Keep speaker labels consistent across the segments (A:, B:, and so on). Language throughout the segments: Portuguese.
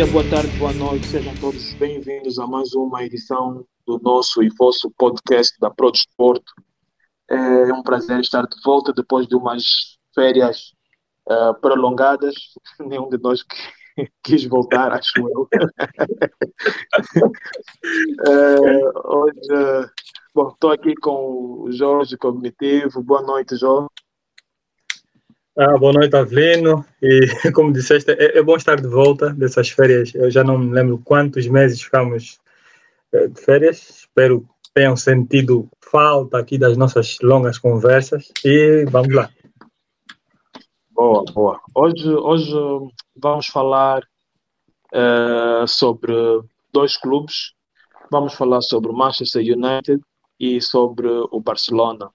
A: Dia, boa tarde, boa noite, sejam todos bem-vindos a mais uma edição do nosso e vosso podcast da Pro Desporto. É um prazer estar de volta depois de umas férias uh, prolongadas. Nenhum de nós quis voltar, acho eu. uh, hoje, bom, estou aqui com o Jorge Cognitivo. Boa noite, Jorge.
B: Ah, boa noite, Avelino. E como disseste, é, é, bom estar de volta dessas férias. Eu já não me lembro quantos meses ficamos eh, de férias. Espero que tenham sentido falta aqui das nossas longas conversas. E vamos lá.
A: Boa, boa. Hoje, hoje vamos falar uh, sobre dois clubes. Vamos falar sobre o Manchester United e sobre o Barcelona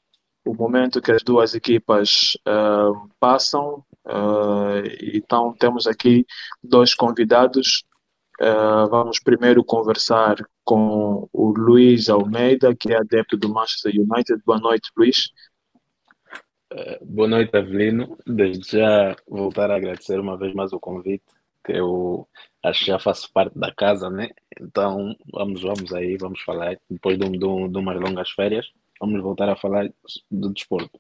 A: o momento que as duas equipas uh, passam. Uh, então, temos aqui dois convidados. Uh, vamos primeiro conversar com o Luiz Almeida, que é adepto do Manchester United. Boa noite, Luiz.
C: boa noite, Avelino. Desde já voltar a agradecer uma vez mais o convite, que eu acho que já faço parte da casa, né? Então, vamos, vamos aí, vamos falar. Depois de, um, de, um, de umas longas férias, vamos voltar a falar do desporto.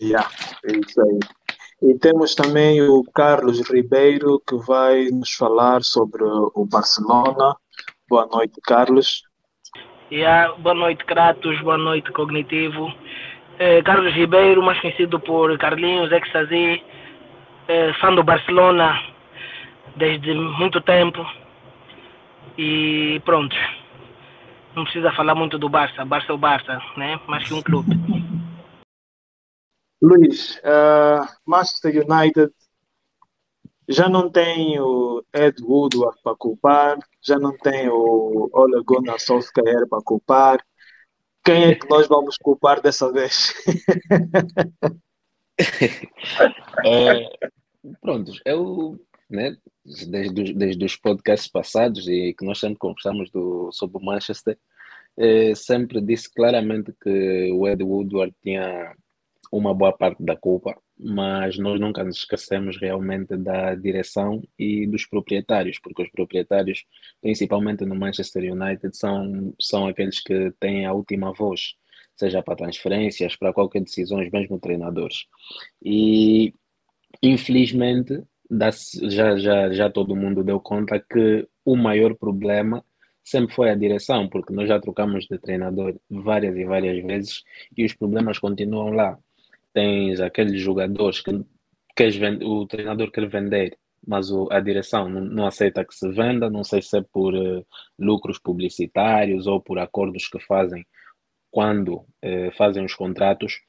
A: Yeah, é isso aí. E temos também o Carlos Ribeiro, que vai nos falar sobre o Barcelona. Boa noite, Carlos.
D: Yeah, boa noite, Kratos. Boa noite, Cognitivo. Eh, Carlos Ribeiro, mais conhecido por Carlinhos, Ecstasy, eh, fã do Barcelona desde muito tempo. E pronto não precisa falar muito do Barça. Barça é o Barça, né? Mais que um clube.
A: Luiz, uh, Manchester United já não tem o Ed Woodward para culpar, já não tem o Ole Gunnar Solskjaer para culpar. Quem é que nós vamos culpar dessa vez?
C: é, pronto, eu né, desde, desde os podcasts passados e que nós sempre conversamos do, sobre o Manchester, eh, sempre disse claramente que o Ed Woodward tinha uma boa parte da culpa, mas nós nunca nos esquecemos realmente da direção e dos proprietários, porque os proprietários, principalmente no Manchester United, são, são aqueles que têm a última voz, seja para transferências, para qualquer decisão, mesmo treinadores. E infelizmente já, já, já todo mundo deu conta que o maior problema sempre foi a direção, porque nós já trocamos de treinador várias e várias vezes e os problemas continuam lá. Tens aqueles jogadores que queres vender, o treinador quer vender, mas o, a direção não, não, aceita que se venda, não sei se é por uh, lucros publicitários ou por acordos que fazem quando uh, fazem os contratos,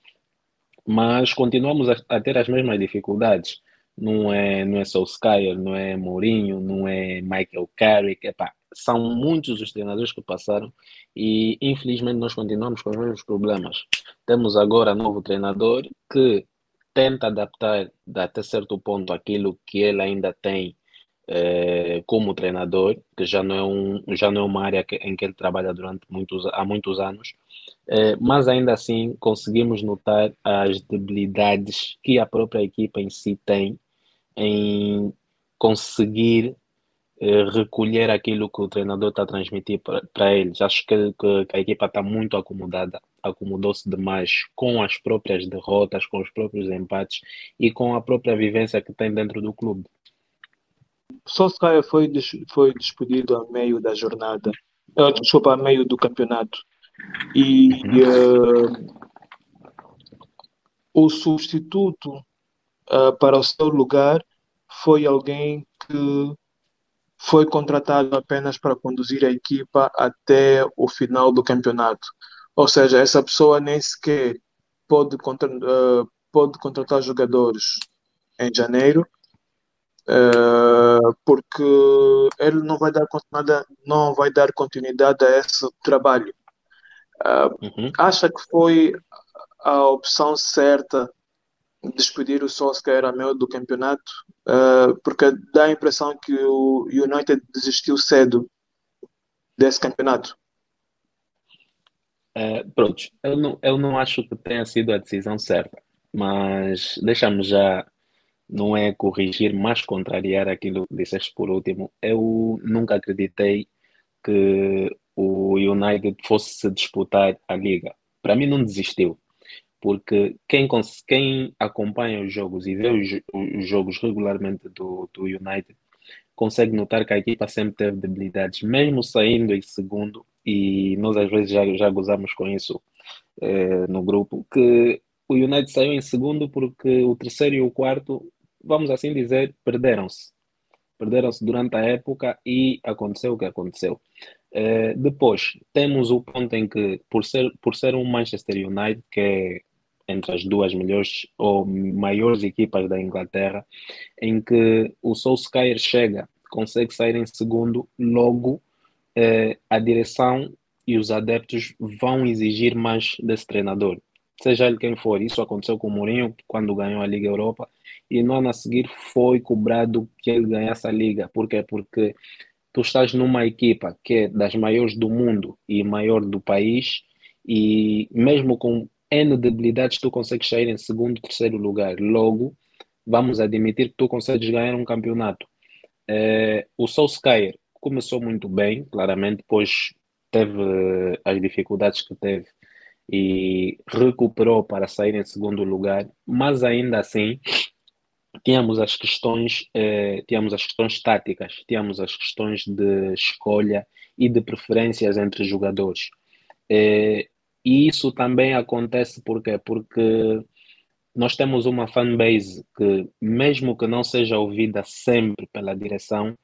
C: mas continuamos a, a ter as mesmas dificuldades não é, não é Solskjaer, não é Mourinho, não é Michael Carrick, epá, são muitos os treinadores que passaram e infelizmente nós continuamos com os mesmos problemas. Temos agora novo treinador que tenta adaptar até certo ponto aquilo que ele ainda tem eh, como treinador, que já não é, um, já não é uma área que, em que ele trabalha durante muitos, há muitos anos, eh, mas ainda assim conseguimos notar as debilidades que a própria equipa em si tem em conseguir eh, recolher aquilo que o treinador está a transmitir para eles. Acho que, que, que a equipa está muito acomodada, acomodou-se demais com as próprias derrotas, com os próprios empates e com a própria vivência que tem dentro do clube.
A: Solskjaer foi, foi despedido a meio da jornada, uh, desculpa, a meio do campeonato. E uh, o substituto uh, para o seu lugar foi alguém que foi contratado apenas para conduzir a equipa até o final do campeonato. Ou seja, essa pessoa nem sequer pode, contra, uh, pode contratar jogadores em janeiro, uh, porque ele não vai dar continuidade, não vai dar continuidade a esse trabalho. Uh, uhum. Acha que foi a opção certa despedir o Solskjaer a meio do campeonato, uh, porque dá a impressão que o United desistiu cedo desse campeonato.
C: Uh, pronto, eu não, eu não acho que tenha sido a decisão certa, mas deixamos já não é corrigir, mas contrariar aquilo que disseste por último. Eu nunca acreditei que o United fosse se disputar a liga. Para mim, não desistiu, porque quem, quem acompanha os jogos e vê os, os jogos regularmente do, do United consegue notar que a equipa sempre teve debilidades, mesmo saindo em segundo, e nós às vezes já, já gozamos com isso eh, no grupo, que o United saiu em segundo porque o terceiro e o quarto, vamos assim dizer, perderam-se. Perderam-se durante a época e aconteceu o que aconteceu. Eh, depois, temos o ponto em que, por ser, por ser um Manchester United, que é entre as duas melhores ou maiores equipas da Inglaterra, em que o Solskjaer chega, consegue sair em segundo, logo eh, a direção e os adeptos vão exigir mais desse treinador, seja ele quem for. Isso aconteceu com o Mourinho quando ganhou a Liga Europa e no ano a seguir foi cobrado que ele ganhasse a Liga. Por quê? Porque tu estás numa equipa que é das maiores do mundo e maior do país e mesmo com N debilidades, tu consegues sair em segundo, terceiro lugar. Logo, vamos admitir que tu consegues ganhar um campeonato. É, o Solskjaer começou muito bem, claramente, depois teve as dificuldades que teve e recuperou para sair em segundo lugar, mas ainda assim tínhamos as questões, eh, tínhamos as questões táticas, tínhamos as questões de escolha e de preferências entre jogadores. Eh, e isso também acontece porque porque nós temos uma fanbase que, mesmo que não seja ouvida sempre pela direção,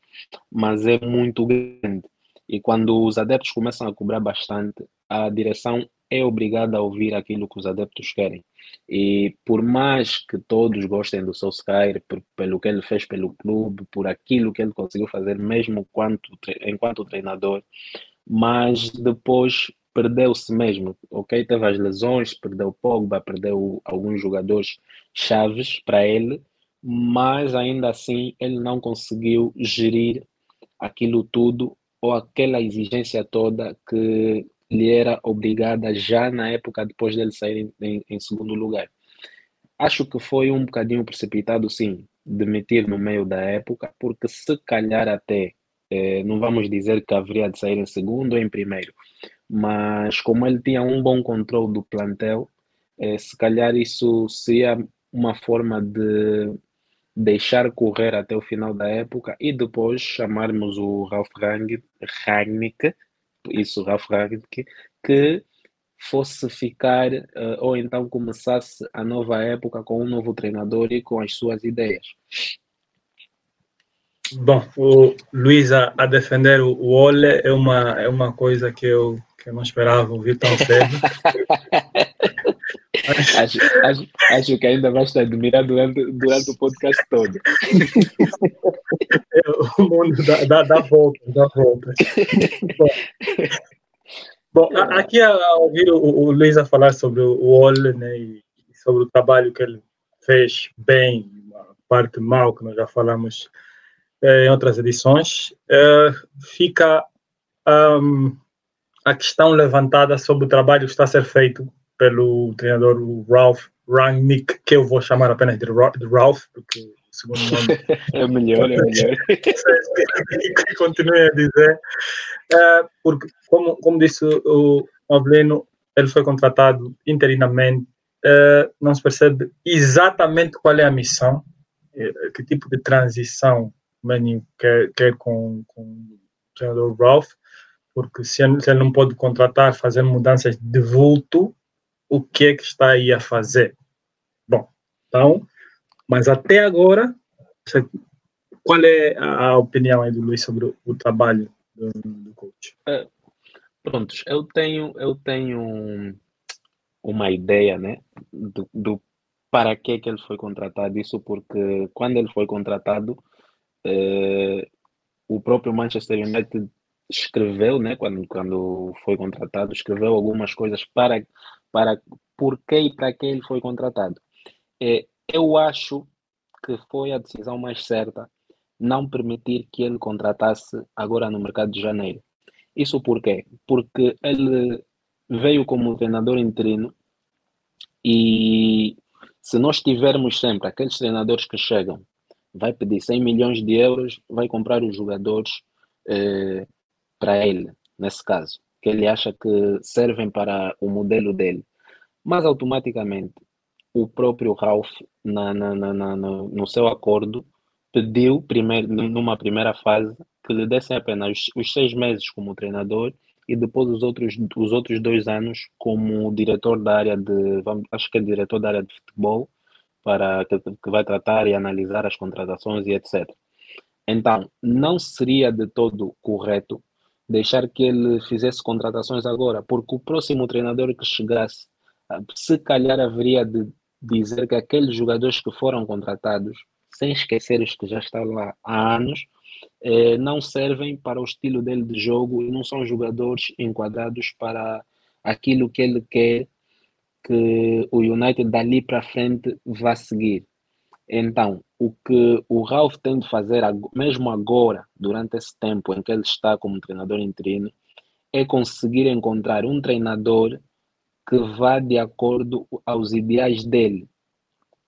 C: mas é muito grande. E quando os adeptos começam a cobrar bastante, a direção é obrigada a ouvir aquilo que os adeptos querem. E por mais que todos gostem do Solskjaer, por, pelo que ele fez pelo clube, por aquilo que ele conseguiu fazer, mesmo quanto, enquanto treinador, mas depois perdeu-se mesmo, ok? Teve as lesões, perdeu Pogba, perdeu alguns jogadores chaves para ele, mas ainda assim ele não conseguiu gerir aquilo tudo ou aquela exigência toda que lhe era obrigada já na época depois dele sair em, em segundo lugar. Acho que foi um bocadinho precipitado, sim, demitir no meio da época, porque se calhar até, eh, não vamos dizer que haveria de sair em segundo ou em primeiro, mas como ele tinha um bom controle do plantel, eh, se calhar isso seria uma forma de deixar correr até o final da época e depois chamarmos o Ralf Rangnick, isso Ralf Rangnick, que fosse ficar uh, ou então começasse a nova época com um novo treinador e com as suas ideias.
B: Bom, o Luiz a, a defender o Ole é uma, é uma coisa que eu que eu não esperava ouvir tão cedo.
C: acho, acho, acho, que ainda vais te admirar durante, durante o podcast todo.
B: É, o mundo dá, dá, dá volta, dá volta. Bom, bom aqui a ouvir o, o Luiz a falar sobre o Ole né, e sobre o trabalho que ele fez bem, a parte mal que nós já falamos eh, em outras edições, eh, fica um, a questão levantada sobre o trabalho que está a ser feito pelo treinador Ralph Rangnick, que eu vou chamar apenas de, Ralph, porque o segundo nome
C: é melhor, é melhor.
B: que continue a dizer, uh, porque, como, como disse o Avelino, ele foi contratado interinamente, uh, não se percebe exatamente qual é a missão, uh, que tipo de transição o Manning quer, quer com, com o treinador Ralph, porque se ele, se ele não pode contratar, fazer mudanças de vulto, o que é que está aí a fazer? Bom, então, mas até agora, qual é a opinião aí do Luiz sobre o, trabalho do, do coach?
C: É, prontos, eu tenho, eu tenho uma ideia, né, do, do para que que ele foi contratado, isso porque quando ele foi contratado, eh, o próprio Manchester United escreveu, né, quando, quando foi contratado, escreveu algumas coisas para, para por que e para que ele foi contratado. É, eu acho que foi a decisão mais certa não permitir que ele contratasse agora no mercado de janeiro. Isso por quê? Porque ele veio como treinador interino e Se nós tivermos sempre aqueles treinadores que chegam, vai pedir 100 milhões de euros, vai comprar os jogadores eh, para ele, nesse caso, que ele acha que servem para o modelo dele. Mas automaticamente o próprio Ralph, na, na, na, no, seu acordo, pediu primeiro, numa primeira fase que lhe dessem apenas os, seis meses como treinador e depois os outros, os outros dois anos como diretor da área de, acho que é diretor da área de futebol, para que, que vai tratar e analisar as contratações e etc. Então, não seria de todo correto deixar que ele fizesse contratações agora, porque o próximo treinador que chegasse, ah, se calhar haveria de dizer que aqueles jogadores que foram contratados, sem esquecer os que já estão lá há anos, eh, não servem para o estilo dele de jogo e não são jogadores enquadrados para aquilo que ele quer que o United dali para frente vá seguir. Então, o que o Ralph tem de fazer, mesmo agora, durante esse tempo em que ele está como treinador interino, é conseguir encontrar um treinador que vá de acordo aos ideais dele,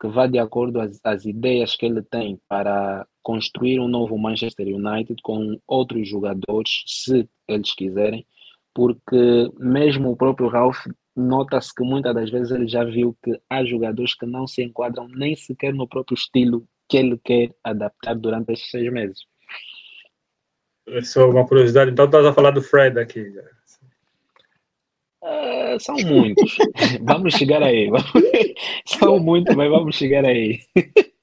C: que vá de acordo às, às ideias que ele tem para construir um novo Manchester United com outros jogadores, se eles quiserem, porque mesmo o próprio Ralph nota-se que muitas das vezes ele já viu que há jogadores que não se enquadram nem sequer no próprio estilo que ele quer adaptar durante esses seis meses.
B: É só uma curiosidade, então estás a falar do Fred aqui.
C: Uh, são muitos. vamos chegar aí. são muitos, mas vamos chegar aí.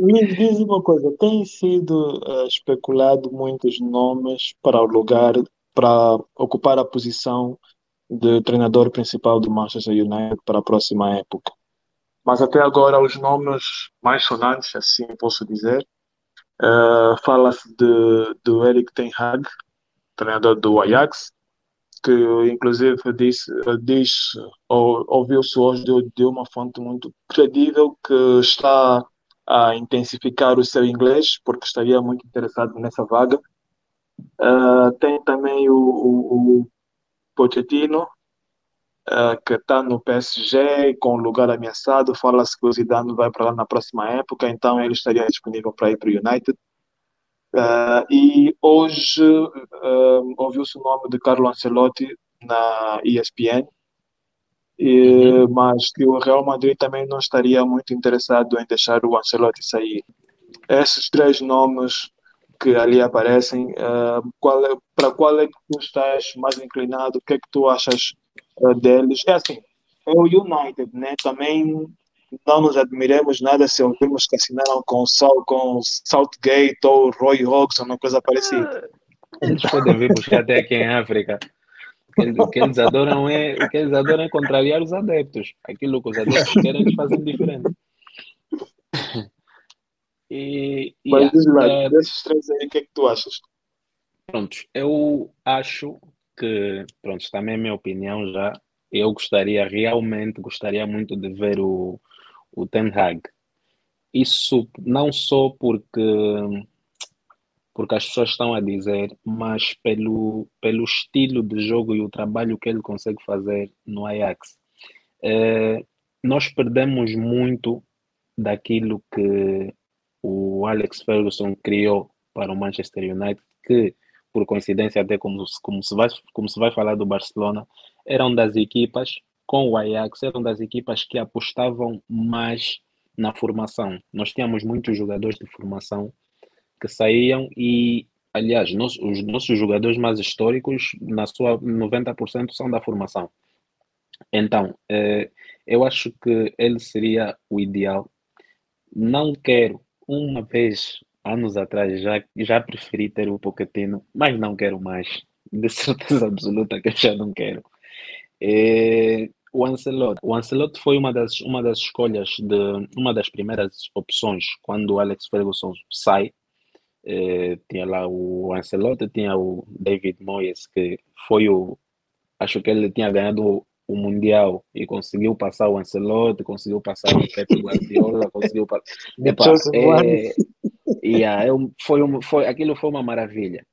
A: Me diz uma coisa, tem sido uh, especulado muitos nomes para o lugar, para ocupar a posição de treinador principal do Manchester United para a próxima época. Mas até agora os nomes mais sonantes, assim posso dizer, uh, fala-se de, do Eric Ten Hag, treinador do Ajax, que inclusive diz ou, ouviu-se hoje de, de, uma fonte muito credível que está a intensificar o seu inglês, porque estaria muito interessado nessa vaga. Uh, tem também o, o, o Pochettino, uh, que está no PSG com lugar ameaçado. Fala-se que o Zidane vai para lá na próxima época, então ele estaria disponível para ir para o United. Uh, e hoje ouviu-se o nome de Carlo Ancelotti na ESPN, e, uhum. mas que o Real Madrid também não estaria muito interessado em deixar o Ancelotti sair. Esses três nomes que ali aparecem, qual é, para qual é que tu estás mais inclinado? O que é que tu achas deles? É assim, é o United, né? Também não nos admiremos nada se ouvirmos que assinaram com, com Southgate ou Roy Hodgson, uma coisa parecida.
C: Eles podem vir buscar até aqui em África. O que eles adoram é, o que eles adoram é contrariar os adeptos. Aquilo que os adeptos querem, eles fazem diferente.
A: E, e Mas diz lá, é, desses três aí, o que é que tu achas?
C: Pronto, eu acho que, pronto, também é a minha opinião já, eu gostaria, realmente gostaria muito de ver o, o Ten Hag. Isso não só porque porque as pessoas estão a dizer, mas pelo, pelo estilo de jogo e o trabalho que ele consegue fazer no Ajax. É, nós perdemos muito daquilo que o Alex Ferguson criou para o Manchester United, que por coincidência até como, como, se vai, como se vai falar do Barcelona, eram das equipas com o Ajax eram das equipas que apostavam mais na formação. Nós tínhamos muitos jogadores de formação que saíam e, aliás, os nossos jogadores mais históricos, na sua 90% são da formação. Então, eh, eu acho que ele seria o ideal. Não quero, uma vez, anos atrás, já, já preferi ter o Pochettino, mas não quero mais. De certeza absoluta que eu já não quero. É, o Ancelotti. O Ancelotti foi uma das, uma das escolhas, de uma das primeiras opções quando o Alex Ferguson sai. Eh, tinha lá o Ancelotti, tinha o David Moyes, que foi o. Acho que ele tinha ganhado o, Mundial e conseguiu passar o Ancelotti, conseguiu passar o Pepe Guardiola, conseguiu passar. Epa, é, yeah, eu, foi, um, foi, aquilo foi uma maravilha.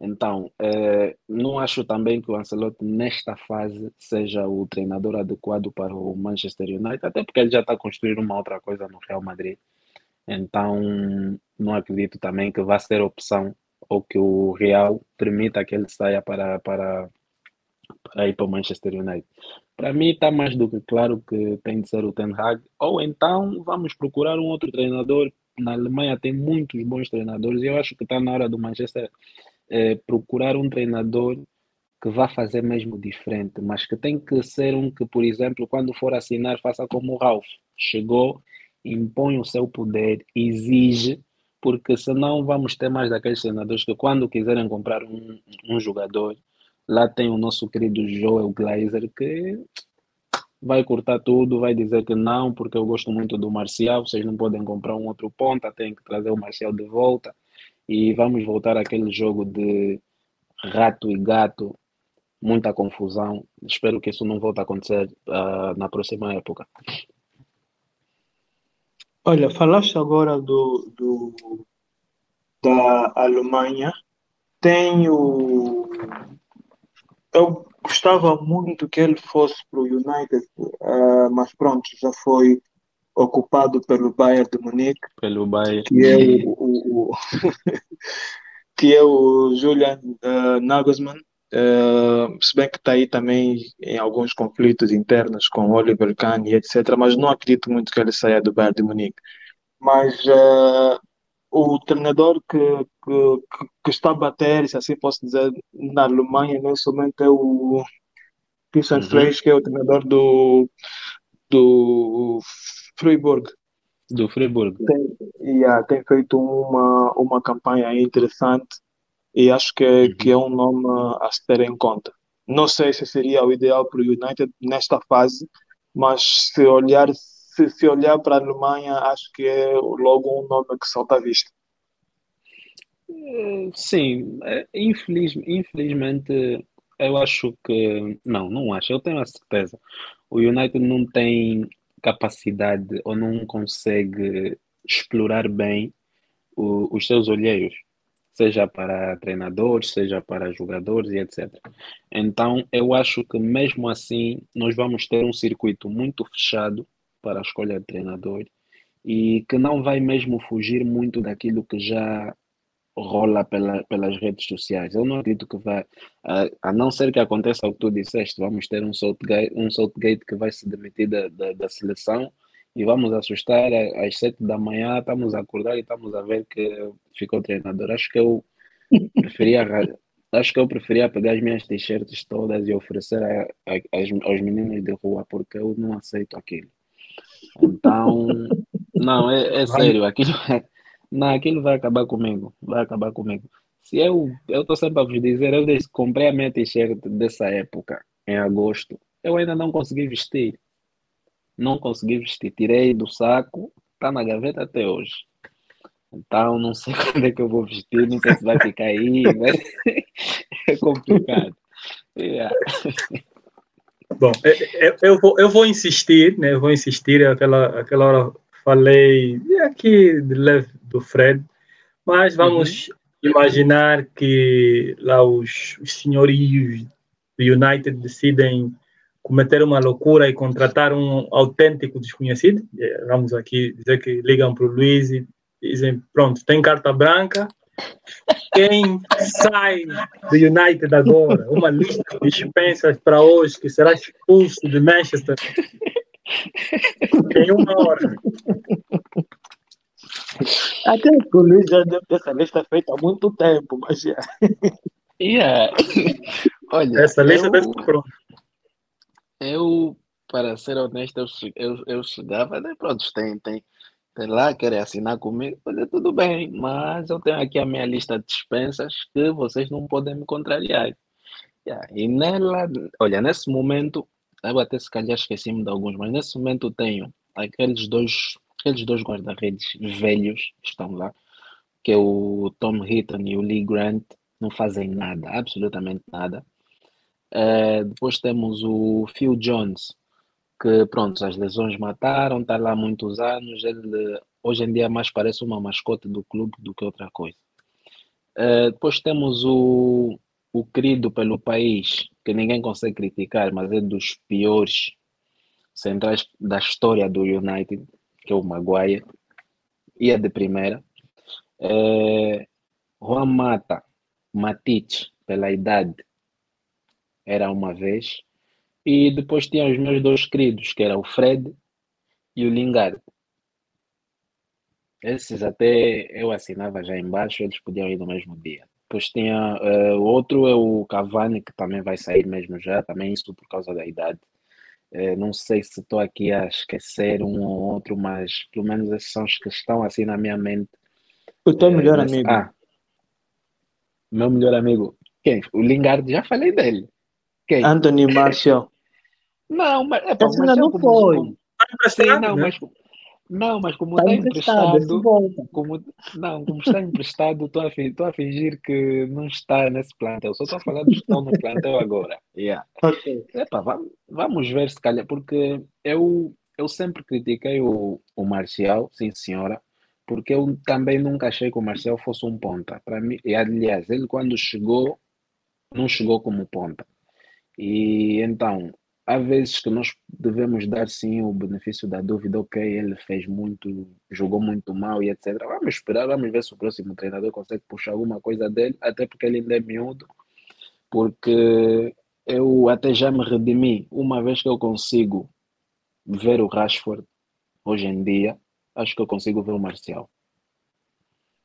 C: Então, eh, não acho também que o Ancelotti, nesta fase, seja o treinador adequado para o Manchester United, até porque ele já está a construir uma outra coisa no Real Madrid. Então, não acredito também que vá ser opção ou que o Real permita que ele saia para, para, para ir para o Manchester United. Para mim está mais do que claro que tem de ser o Ten Hag, ou então vamos procurar um outro treinador. Na Alemanha tem muitos bons treinadores e eu acho que está na hora do Manchester é, procurar um treinador que vá fazer mesmo diferente, mas que tem que ser um que, por exemplo, quando for assinar, faça como o Ralph. Chegou, impõe o seu poder, exige, porque senão vamos ter mais daqueles treinadores que quando quiserem comprar um, um jogador, lá tem o nosso querido Joel Glazer que vai cortar tudo, vai dizer que não, porque eu gosto muito do Marcial, vocês não podem comprar um outro ponta, tem que trazer o Marcial de volta e vamos voltar àquele jogo de rato e gato, muita confusão. Espero que isso não volte a acontecer uh, na próxima época.
A: Olha, falaste agora do, do da Alemanha. Tenho. Eu gostava muito que ele fosse para o United, uh, mas pronto, já foi ocupado pelo Bayern de Munique.
C: Pelo Bayern.
A: Que é o, o, o que é o Julian uh, Nagelsmann. Uh, se bem que está aí também em alguns conflitos internos com Oliver Kahn e etc. Mas não acredito muito que ele saia do Bayern de Munique. Mas uh, o treinador que, que, que, está a bater, se assim posso dizer, na Alemanha nesse momento é o Christian uhum. Que é o treinador do, do Freiburg.
C: Do Freiburg.
A: Tem, yeah, tem feito uma, uma campanha interessante e acho que, uhum. que é um nome a se ter em conta. Não sei se seria o ideal para o United nesta fase, mas se olhar, se, se olhar para a Alemanha, acho que é logo um nome que salta à vista.
C: Eh, sim, eh, infeliz, infelizmente eu acho que. Não, não acho, eu tenho a certeza. O United não tem capacidade ou não consegue explorar bem o, os seus olheiros, seja para treinadores, seja para jogadores e etc. Então, eu acho que mesmo assim nós vamos ter um circuito muito fechado para a escolha de treinador e que não vai mesmo fugir muito daquilo que já rola pela, pelas redes sociais. Eu não acredito que vai, a, a, não ser que aconteça o que tu disseste, vamos ter um Southgate, um Southgate que vai se demitir da, da, da seleção e vamos assustar às sete da manhã, estamos a acordar e estamos a ver que ficou treinador. Acho que eu preferia acho que eu preferia pegar as minhas t-shirts todas e oferecer a, a, aos meninos de rua porque eu não aceito aquilo. Então, não, é, é sério, aquilo é, não, aquilo vai acabar comigo. Vai acabar comigo. Se eu, eu estou sempre a vos dizer, eu desde comprei a minha t-shirt dessa época, em agosto, eu ainda não consegui vestir. Não consegui vestir. Tirei do saco, está na gaveta até hoje. Então, não sei quando é que eu vou vestir, não sei se vai ficar aí, mas é complicado. Yeah.
B: Bom, eu, eu, vou, eu vou insistir, né? Eu vou insistir, aquela, aquela hora falei aqui de leve do Fred, mas vamos uhum. imaginar que lá os, os senhorios do United decidem cometer uma loucura e contratar um autêntico desconhecido. É, vamos aqui dizer que ligam para o Luiz e dizem: pronto, tem carta branca. Quem sai do United agora? Uma lista de dispensas para hoje que será expulso de Manchester em uma hora.
A: Até o Luiz já deve ter essa lista feita há muito tempo, mas já.
C: Yeah. Olha,
B: essa lista eu, deve estar pronta.
C: Eu, para ser honesto, eu, eu, eu chegava, né, pronto, tem, tem, tem lá, querem assinar comigo, olha, tudo bem, mas eu tenho aqui a minha lista de dispensas que vocês não podem me contrariar. Yeah. E nela, olha, nesse momento, eu até se calhar esqueci-me de alguns, mas nesse momento tenho aqueles dois aqueles dois guarda-redes velhos que estão lá, que é o Tom Hitton e o Lee Grant, não fazem nada, absolutamente nada. Uh, depois temos o Phil Jones, que pronto, as lesões mataram, está lá há muitos anos, ele hoje em dia mais parece uma mascote do clube do que outra coisa. Uh, depois temos o, o querido pelo país, que ninguém consegue criticar, mas é dos piores centrais da história do United, que é o Maguire, é de primeira. Uh, Juan Mata, Matic, pela idade, era uma vez. E depois tinha os meus dois queridos, que era o Fred e o Lingard. Esses até eu assinava já embaixo, eles podiam ir no mesmo dia. Depois tinha uh, o outro é o Cavani, que também vai sair mesmo já, também isso por causa da idade. Uh, não sei se estou aqui a esquecer um ou outro, mas pelo menos esses são os que estão assim na minha mente.
A: O teu uh, melhor amigo? Ah,
C: meu melhor amigo. Quem? O Lingard, já falei dele. Quem?
A: Anthony Martial.
C: Não, mas é
A: para não foi.
C: Sim, não, mas não, mas como está, emprestado, emprestado como, não, como está emprestado, estou a, a fingir que não está nesse plantel. Só estou a falar dos que estão no plantel agora. Yeah. Okay. Epa, vamos, vamos ver se calhar, porque eu, eu sempre critiquei o, o Marcial, sim senhora, porque eu também nunca achei que o Marcial fosse um ponta. Para mim, e aliás, ele quando chegou, não chegou como ponta. E então, há vezes que nós devemos dar sim o benefício da dúvida, ok, ele fez muito, jogou muito mal e etc. Vamos esperar, vamos ver se o próximo treinador consegue puxar alguma coisa dele, até porque ele ainda é miúdo, porque eu até já me redimi, uma vez que eu consigo ver o Rashford hoje em dia, acho que eu consigo ver o Marcial.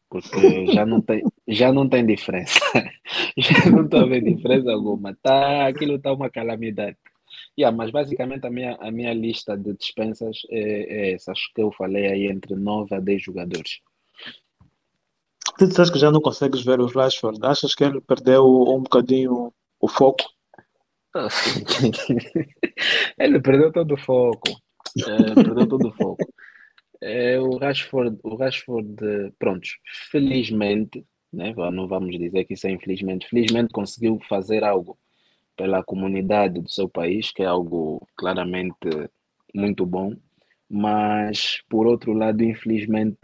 C: Porque já não tem, já não tem diferença. já não estou a ver diferença alguma. Tá, aquilo está uma calamidade. Yeah, mas basicamente a minha, a minha lista de dispensas é, é essa. Acho que eu falei aí entre 9 a 10 jogadores.
A: Tu disseste que já não consegues ver o Rashford. Achas que ele perdeu um bocadinho o foco?
C: ele perdeu todo o foco. É, perdeu todo o foco. É, o Rashford, o Rashford, pronto, felizmente, né, não vamos dizer que isso é infelizmente, felizmente conseguiu fazer algo pela comunidade do seu país, que é algo claramente muito bom, mas por outro lado, infelizmente,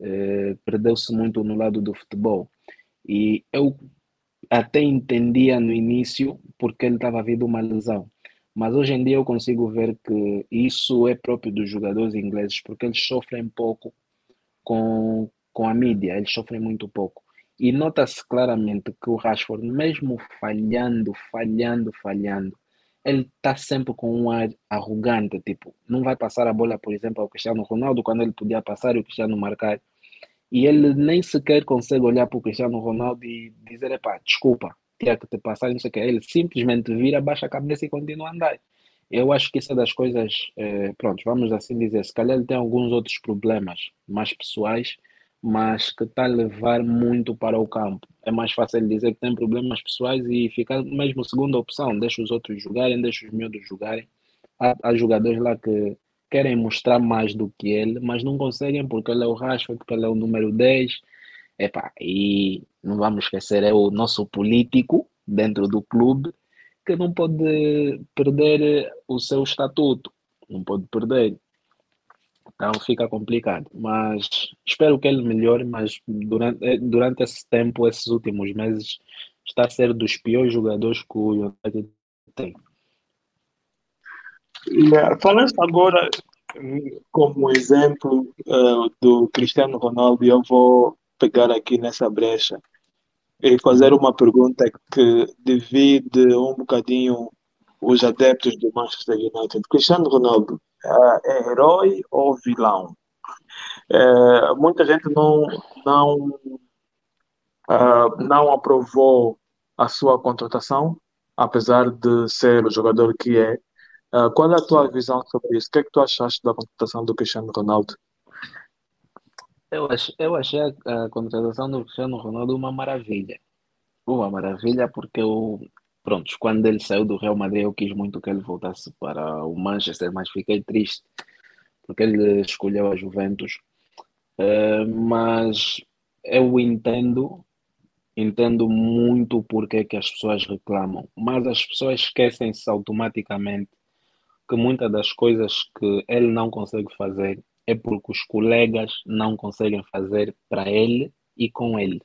C: eh, perdeu-se muito no lado do futebol. E eu até entendia no início porque ele estava vindo uma lesão, mas hoje em dia eu consigo ver que isso é próprio dos jogadores ingleses, porque eles sofrem pouco com, com a mídia, eles sofrem muito pouco. E nota-se claramente que o Rashford, mesmo falhando, falhando, falhando, ele está sempre com um ar arrogante, tipo, não vai passar a bola, por exemplo, ao Cristiano Ronaldo, quando ele podia passar e o Cristiano marcar. E ele nem sequer consegue olhar para o Cristiano Ronaldo e dizer, epá, desculpa, tinha que te passar, não sei o que. Ele simplesmente vira, baixa a cabeça e continua a andar. Eu acho que isso é das coisas, eh, pronto, vamos assim dizer, se calhar ele tem alguns outros problemas mais pessoais, mas que está a levar muito para o campo. É mais fácil dizer que tem problemas pessoais e ficar mesmo segunda opção, deixa os outros jogarem, deixa os miúdos jogarem. Há, há, jogadores lá que querem mostrar mais do que ele, mas não conseguem porque ele é o Rashford, porque ele é o número 10. Epá, e não vamos esquecer, é o nosso político dentro do clube que não pode perder o seu estatuto, não pode perder. Então fica complicado. Mas espero que ele melhore, mas durante, eh, durante esse tempo, esses últimos meses, está a ser dos piores jogadores que o United tem.
A: Falaste agora como exemplo uh, do Cristiano Ronaldo, eu vou pegar aqui nessa brecha e fazer uma pergunta que divide um bocadinho os adeptos do Manchester United. Cristiano Ronaldo é herói ou vilão? É, muita gente não, não, uh, não aprovou a sua contratação, apesar de ser o jogador que é. Uh, qual é a tua visão sobre isso? O que é que tu achaste da contratação do Cristiano Ronaldo?
C: Eu, eu achei a, contratação do Cristiano Ronaldo uma maravilha. Uma maravilha porque eu, pronto, quando ele saiu do Real Madrid eu quis muito que ele voltasse para o Manchester, mas fiquei triste porque ele escolheu a Juventus. Uh, mas eu entendo, entendo muito porque que as pessoas reclamam, mas as pessoas esquecem-se automaticamente que muitas das coisas que ele não consegue fazer é porque os colegas não conseguem fazer para ele e com ele.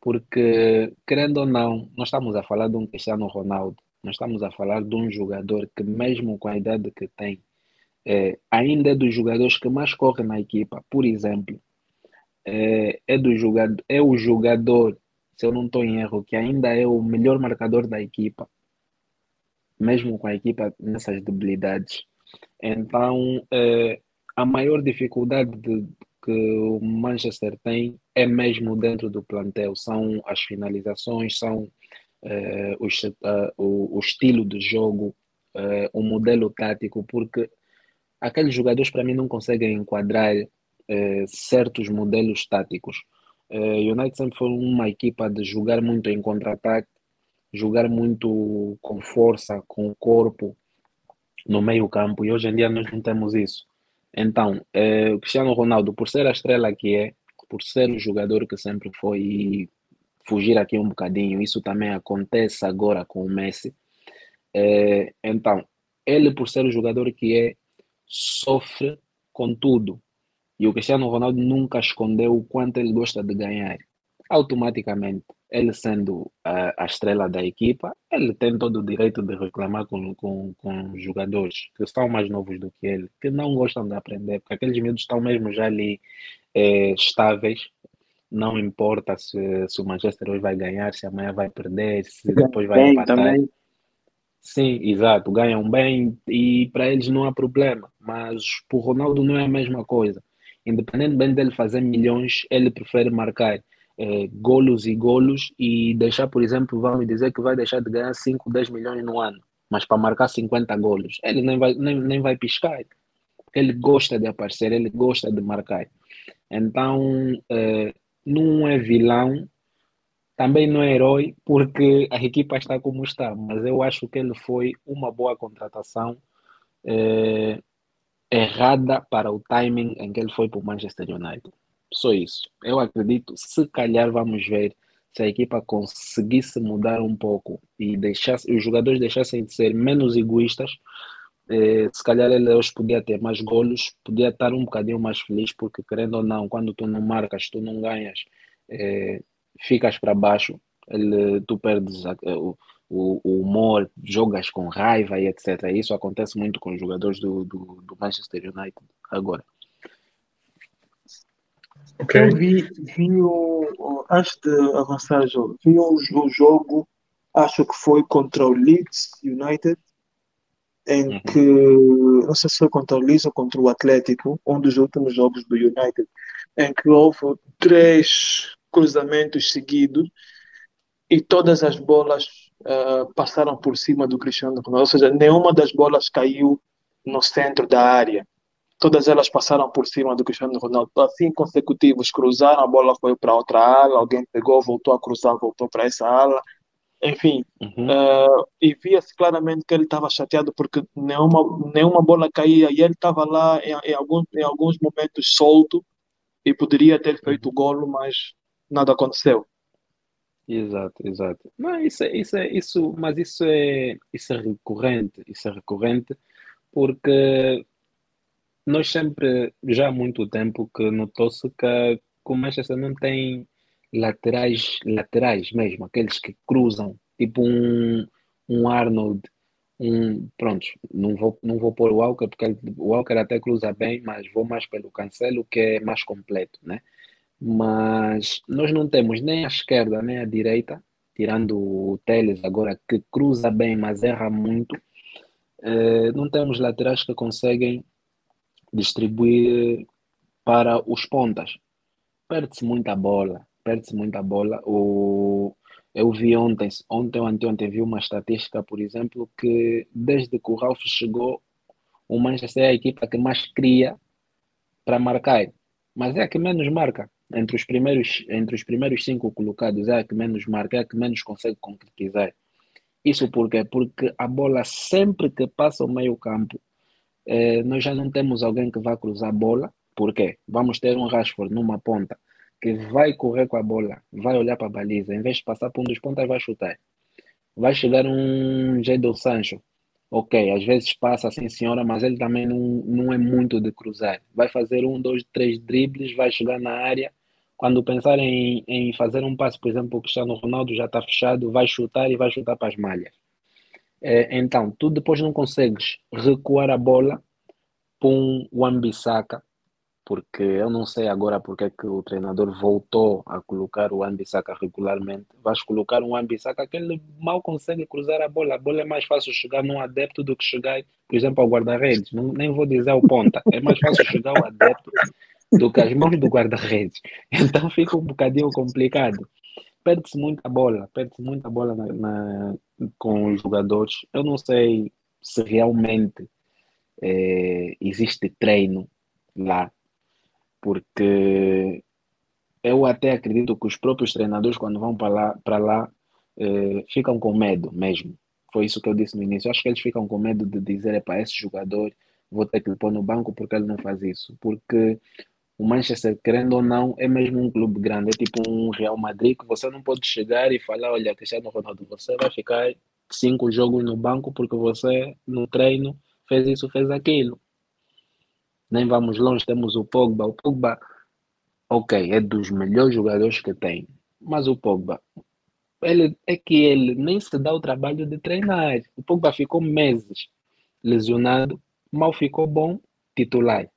C: Porque, querendo ou não, nós estamos a falar de um Cristiano Ronaldo, nós estamos a falar de um jogador que, mesmo com a idade que tem, é, ainda é dos jogadores que mais corre na equipa. Por exemplo, é, é, do jogador, é o jogador, se eu não estou em erro, que ainda é o melhor marcador da equipa, mesmo com a equipa nessas debilidades. Então, é, a maior dificuldade de, que o Manchester tem é mesmo dentro do plantel, são as finalizações, são é, os, uh, o, o, estilo de jogo, uh, o modelo tático, porque aqueles jogadores para mim não conseguem enquadrar certos modelos táticos. O United sempre foi uma equipa de jogar muito em contra-ataque, jogar muito com força, com o corpo no meio campo, e hoje em dia nós não temos isso. Então, o Cristiano Ronaldo, por ser a estrela que é, por ser o jogador que sempre foi, fugir aqui um bocadinho, isso também acontece agora com o Messi. É, então, ele, por ser o jogador que é, sofre com tudo. E o Cristiano Ronaldo nunca escondeu o quanto ele gosta de ganhar. Automaticamente, ele sendo a, a estrela da equipa, ele tem todo o direito de reclamar com, com, com jogadores que são mais novos do que ele, que não gostam de aprender, porque aqueles miúdos estão mesmo já ali é, estáveis não importa se, se o Manchester hoje vai ganhar, se amanhã vai perder, se depois vai bem, empatar. Também. Sim, exato, ganham bem e para eles não há problema, mas para o Ronaldo não é a mesma coisa. Independentemente dele fazer milhões, ele prefere marcar é, golos e golos e deixar, por exemplo, vamos dizer que vai deixar de ganhar 5, 10 milhões no ano, mas para marcar 50 golos, ele nem vai, nem, nem vai piscar. Ele gosta de aparecer, ele gosta de marcar. Então, é, não é vilão, também não é herói, porque a equipa está como está, mas eu acho que ele foi uma boa contratação é, errada para o timing em que ele foi para o Manchester United. Só isso. Eu acredito, se calhar vamos ver se a equipa conseguisse mudar um pouco e deixasse, os jogadores deixassem de ser menos egoístas, eh, se calhar ele hoje podia ter mais golos, podia estar um bocadinho mais feliz, porque querendo ou não, quando tu não marcas, tu não ganhas, eh, ficas para baixo, ele, tu perdes a, o, o, o, humor, jogas com raiva e etc. Isso acontece muito com os jogadores do, do, do Manchester United agora.
A: Okay. Eu vi, vi o, antes de avançar vi o, o jogo, acho que foi contra o Leeds United, em uhum. que, não sei se foi contra o Leeds ou contra o Atlético, um dos últimos jogos do United, em que houve três cruzamentos seguidos e todas as bolas uh, passaram por cima do Cristiano Ronaldo, ou seja, nenhuma das bolas caiu no centro da área. Todas elas passaram por cima do Cristiano Ronaldo. Assim consecutivos, cruzaram, a bola foi para outra ala, alguém pegou, voltou a cruzar, voltou para essa ala enfim, uhum. uh, e via-se claramente que ele estava chateado porque nenhuma, nenhuma bola caía e ele estava lá em, em, alguns, em alguns momentos solto e poderia ter feito o golo, mas nada aconteceu.
C: Exato, exato. Não, isso, é, isso, é, isso, mas isso é, isso é recorrente, isso é recorrente porque nós sempre, já há muito tempo que notou-se que, que o Manchester não tem laterais, laterais mesmo, aqueles que cruzam, tipo um, um Arnold, um, pronto, não vou, não vou pôr o Walker, porque o Walker até cruza bem, mas vou mais pelo Cancelo, que é mais completo, né? Mas nós não temos nem a esquerda nem a direita, tirando o Teles agora, que cruza bem, mas erra muito. Eh, não temos laterais que conseguem distribuir para os pontas. Perde-se muita bola perde-se muita bola. O, eu vi ontem, ontem ou anteontem, vi uma estatística, por exemplo, que desde que o Ralf chegou, o Manchester é a equipa que mais cria para marcar, mas é a que menos marca. Entre os primeiros, entre os primeiros cinco colocados, é a que menos marca, é a que menos consegue concretizar. Isso por quê? Porque a bola, sempre que passa o meio campo, eh, nós já não temos alguém que vá cruzar a bola. Por quê? Vamos ter um Rashford numa ponta que vai correr com a bola, vai olhar para a baliza, em vez de passar por um dos pontas, vai chutar. Vai chegar um Jadon Sancho, ok, às vezes passa assim, senhora, mas ele também não, não é muito de cruzar. Vai fazer um, dois, três dribles, vai chegar na área, quando pensar em, em fazer um passe, por exemplo, o Cristiano Ronaldo já está fechado, vai chutar e vai chutar para as malhas. É, então, tu depois não consegues recuar a bola para um Wan-Bissaka, porque eu não sei agora porque é que o treinador voltou a colocar o Wan-Bissaka regularmente. Vais colocar um Wan-Bissaka que ele mal consegue cruzar a bola. A bola é mais fácil chegar num adepto do que chegar, por exemplo, ao guarda-redes. Nem vou dizer ao ponta. É mais fácil chegar ao adepto do que as mãos do guarda-redes. Então fica um bocadinho complicado. Perde-se muita bola, perde-se muita bola na, na, com os jogadores. Eu não sei se realmente é, existe treino lá porque eu até acredito que os próprios treinadores, quando vão para lá, para lá eh, ficam com medo mesmo. Foi isso que eu disse no início. Acho que eles ficam com medo de dizer para esse jogador vou ter que lhe pôr no banco porque ele não faz isso. Porque o Manchester, querendo ou não, é mesmo um clube grande. É tipo um Real Madrid que você não pode chegar e falar: olha, Cristiano Ronaldo, você vai ficar cinco jogos no banco porque você no treino fez isso, fez aquilo nem vamos longe, temos o Pogba. O Pogba, ok, é dos melhores jogadores que tem, mas o Pogba, ele, é que ele nem se dá o trabalho de treinar. O Pogba ficou meses lesionado, mal ficou bom, titular.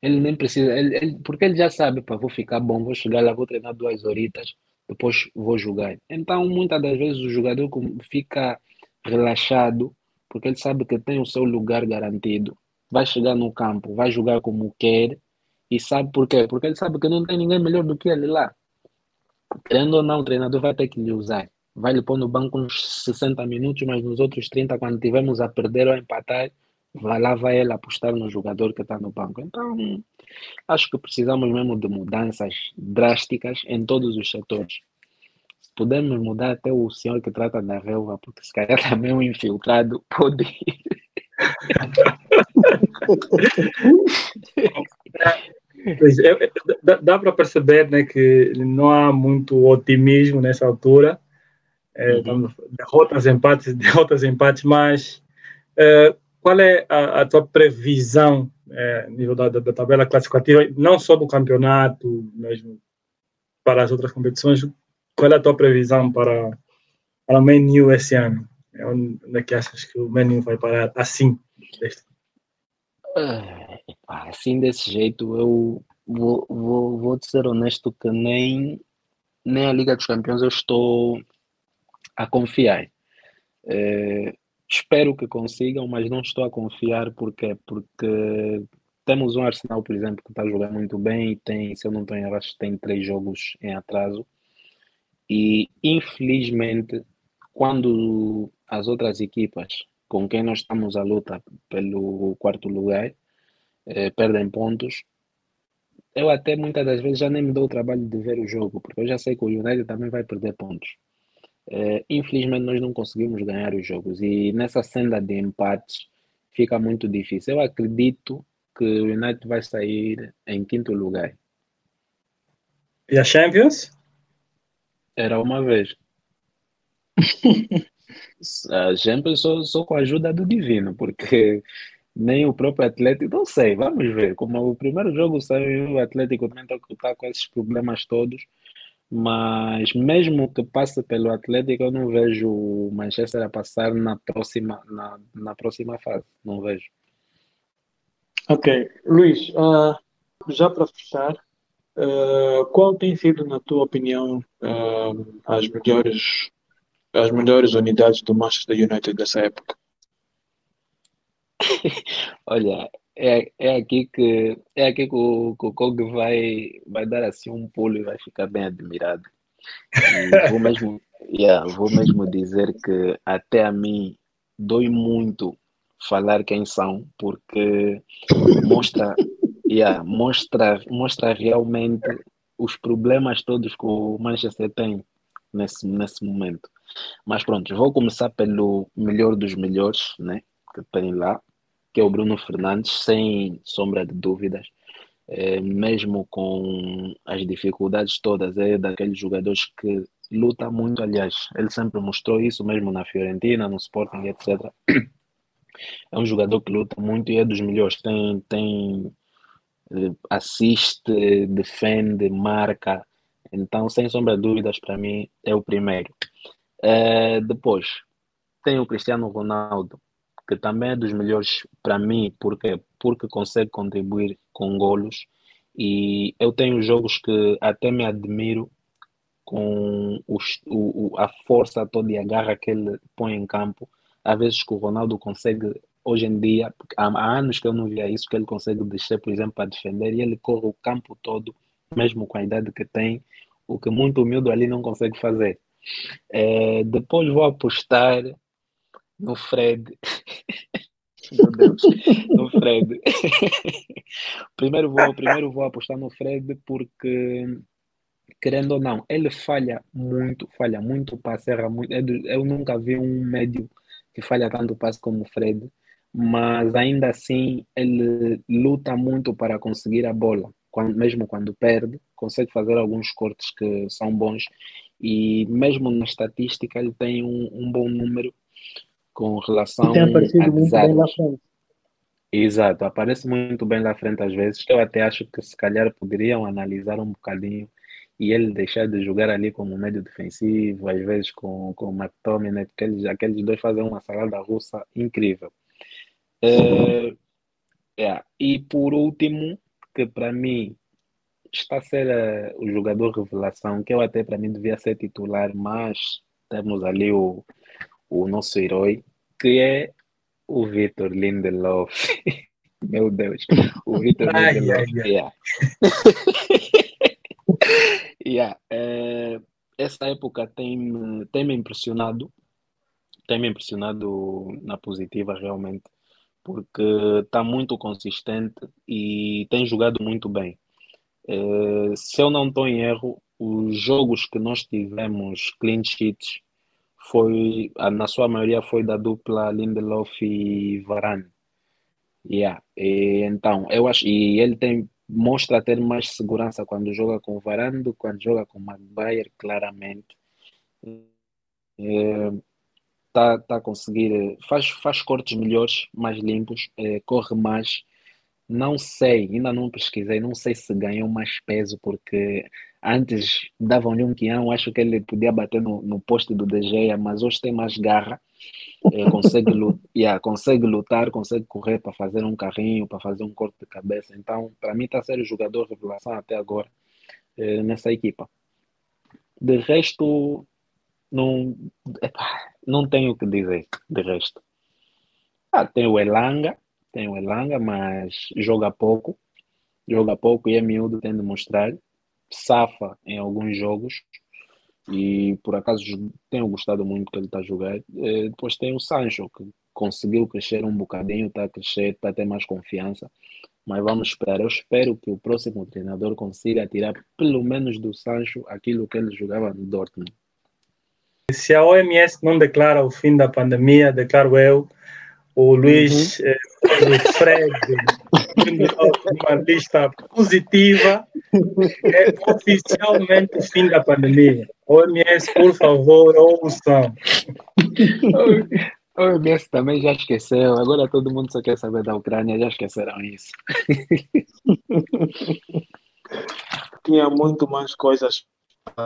C: Ele nem precisa, ele, ele, porque ele já sabe, para vou ficar bom, vou chegar lá, vou treinar duas horitas, depois vou jogar. Então, muitas das vezes o jogador fica relaxado, porque ele sabe que tem o seu lugar garantido vai chegar no campo, vai jogar como quer e sabe por quê? Porque ele sabe que não tem ninguém melhor do que ele lá. Querendo ou não, o treinador vai ter que lhe usar. Vai lhe pôr no banco uns 60 minutos, mas nos outros 30, quando tivermos a perder ou a empatar, vai lá vai ele apostar no jogador que está no banco. Então, acho que precisamos mesmo de mudanças drásticas em todos os setores. Se pudermos mudar até o senhor que trata da relva, porque se calhar também um infiltrado pode ir.
B: É, dá, dá para perceber né, que não há muito otimismo nessa altura. É, uhum. Derrotas, empates, derrotas, empates, mas é, qual é a, a, tua previsão é, nível da, da, tabela classificativa, não só do campeonato, mesmo para as outras competições? Qual é a tua previsão para, para o menu esse ano? É onde é que achas que o menu vai parar assim?
C: Assim desse jeito, eu vou, vou, vou ser honesto que nem, nem a Liga dos Campeões eu estou a confiar. É, espero que consigam, mas não estou a confiar porque porque temos um Arsenal, por exemplo, que está jogando muito bem e tem, se eu não estou acho tem três jogos em atraso. E infelizmente, quando as outras equipas com quem nós estamos à luta pelo quarto lugar eh, perdem pontos, eu até muitas das vezes já nem me dou o trabalho de ver o jogo, porque eu já sei que o United também vai perder pontos. Eh, infelizmente nós não conseguimos ganhar os jogos e nessa senda de empates fica muito difícil. Eu acredito que o United vai sair em quinto lugar.
B: E a Champions?
C: Era uma vez. Champions só, só com a ajuda do divino, porque nem o próprio Atlético, não sei, vamos ver. Como o primeiro jogo saiu, o Atlético também está com esses problemas todos, mas mesmo que passe pelo Atlético, eu não vejo o Manchester a passar na próxima, na, na próxima fase, não vejo.
A: Ok, Luís, uh, já para fechar, uh, qual tem sido, na tua opinião, uh, as melhores as melhores unidades do Manchester United dessa época?
C: Olha, é, é aqui que é aqui que o, que o Kog vai, vai dar assim um pulo e vai ficar bem admirado. E vou mesmo, yeah, vou mesmo dizer que até a mim dói muito falar quem são, porque mostra, yeah, mostra, mostra realmente os problemas todos que o Manchester tem nesse, nesse momento. Mas pronto, vou começar pelo melhor dos melhores, né? Que tem lá, que é o Bruno Fernandes, sem sombra de dúvidas. É, mesmo com as dificuldades todas, é daqueles jogadores que luta muito, aliás, ele sempre mostrou isso mesmo na Fiorentina, no Sporting, etc. É um jogador que luta muito e é dos melhores. Tem, tem assiste, defende, marca. Então, sem sombra de dúvidas, para mim é o primeiro. Uh, depois, tem o Cristiano Ronaldo, que também é dos melhores para mim, porque, porque consegue contribuir com golos. E eu tenho jogos que até me admiro com o, a força toda e a garra que ele põe em campo. Às vezes que o Ronaldo consegue, hoje em dia, há, há anos que eu não via isso, que ele consegue descer, por exemplo, para defender, e ele corre o campo todo, mesmo com a idade que tem, o que muito humilde ali não consegue fazer. É, depois vou apostar no Fred. Meu Deus, no Fred. primeiro, vou, primeiro vou apostar no Fred porque, querendo ou não, ele falha muito, falha muito passe, erra muito. Eu nunca vi um médio que falha tanto passe como o Fred, mas ainda assim ele luta muito para conseguir a bola. Quando, mesmo quando perde, consegue fazer alguns cortes que são bons e mesmo na estatística ele tem um, um bom número com relação
E: e tem aparecido muito bem lá frente.
C: Exato, aparece muito bem lá frente às vezes. Eu até acho que se calhar poderiam analisar um bocadinho e ele deixar de jogar ali como médio defensivo, às vezes com, com o McTominay, porque eles, aqueles dois fazem uma salada russa incrível. É, é. E por último, que para mim está a ser uh, o jogador revelação, que eu até para mim devia ser titular, mas temos ali o, o nosso herói, que é o Vitor Lindelof. Meu Deus, o Vitor Lindelof. Yeah. yeah. É, essa época tem, tem me impressionado, tem me impressionado na positiva realmente, porque está muito consistente e tem jogado muito bem. É, se eu não estou em erro, os jogos que nós tivemos clean sheets foi, na sua maioria foi da dupla Lindelof e Varane. Yeah. E, então, eu acho, e ele tem, mostra ter mais segurança quando joga com Varane do que quando joga com Maguire, claramente. É, tá, a conseguir, faz, faz cortes melhores, mais limpos, é, corre mais. Não sei, ainda não pesquisei, não sei se ganhou mais peso, porque Antes davam-lhe um quião, acho que ele podia bater no, no poste do De Gea, mas hoje tem mais garra, é, consegue, lutar, yeah, consegue lutar, consegue correr para fazer um carrinho, para fazer um corte de cabeça. Então, para mim, está ser o jogador revelação até agora é, nessa equipa. De resto, não, não tenho o que dizer. De resto, ah, tem o Elanga, tem o Elanga, mas joga pouco, joga pouco e é miúdo, tem de mostrar safa em alguns jogos e por acaso tenho gostado muito que ele está a jogar. Eh, depois tem o Sancho, que conseguiu crescer um bocadinho, está a crescer, está a ter mais confiança. Mas vamos esperar. Eu espero que o próximo treinador consiga tirar pelo menos do Sancho aquilo que ele jogava no Dortmund.
B: Se a OMS não declara o fim da pandemia, declaro eu, o Luiz uhum. eh, Fred, uma lista positiva, é oficialmente o fim da pandemia. OMS, por favor, ouçam.
C: O OMS também já esqueceu, agora todo mundo só quer saber da Ucrânia, já esqueceram isso.
A: Tinha muito mais coisas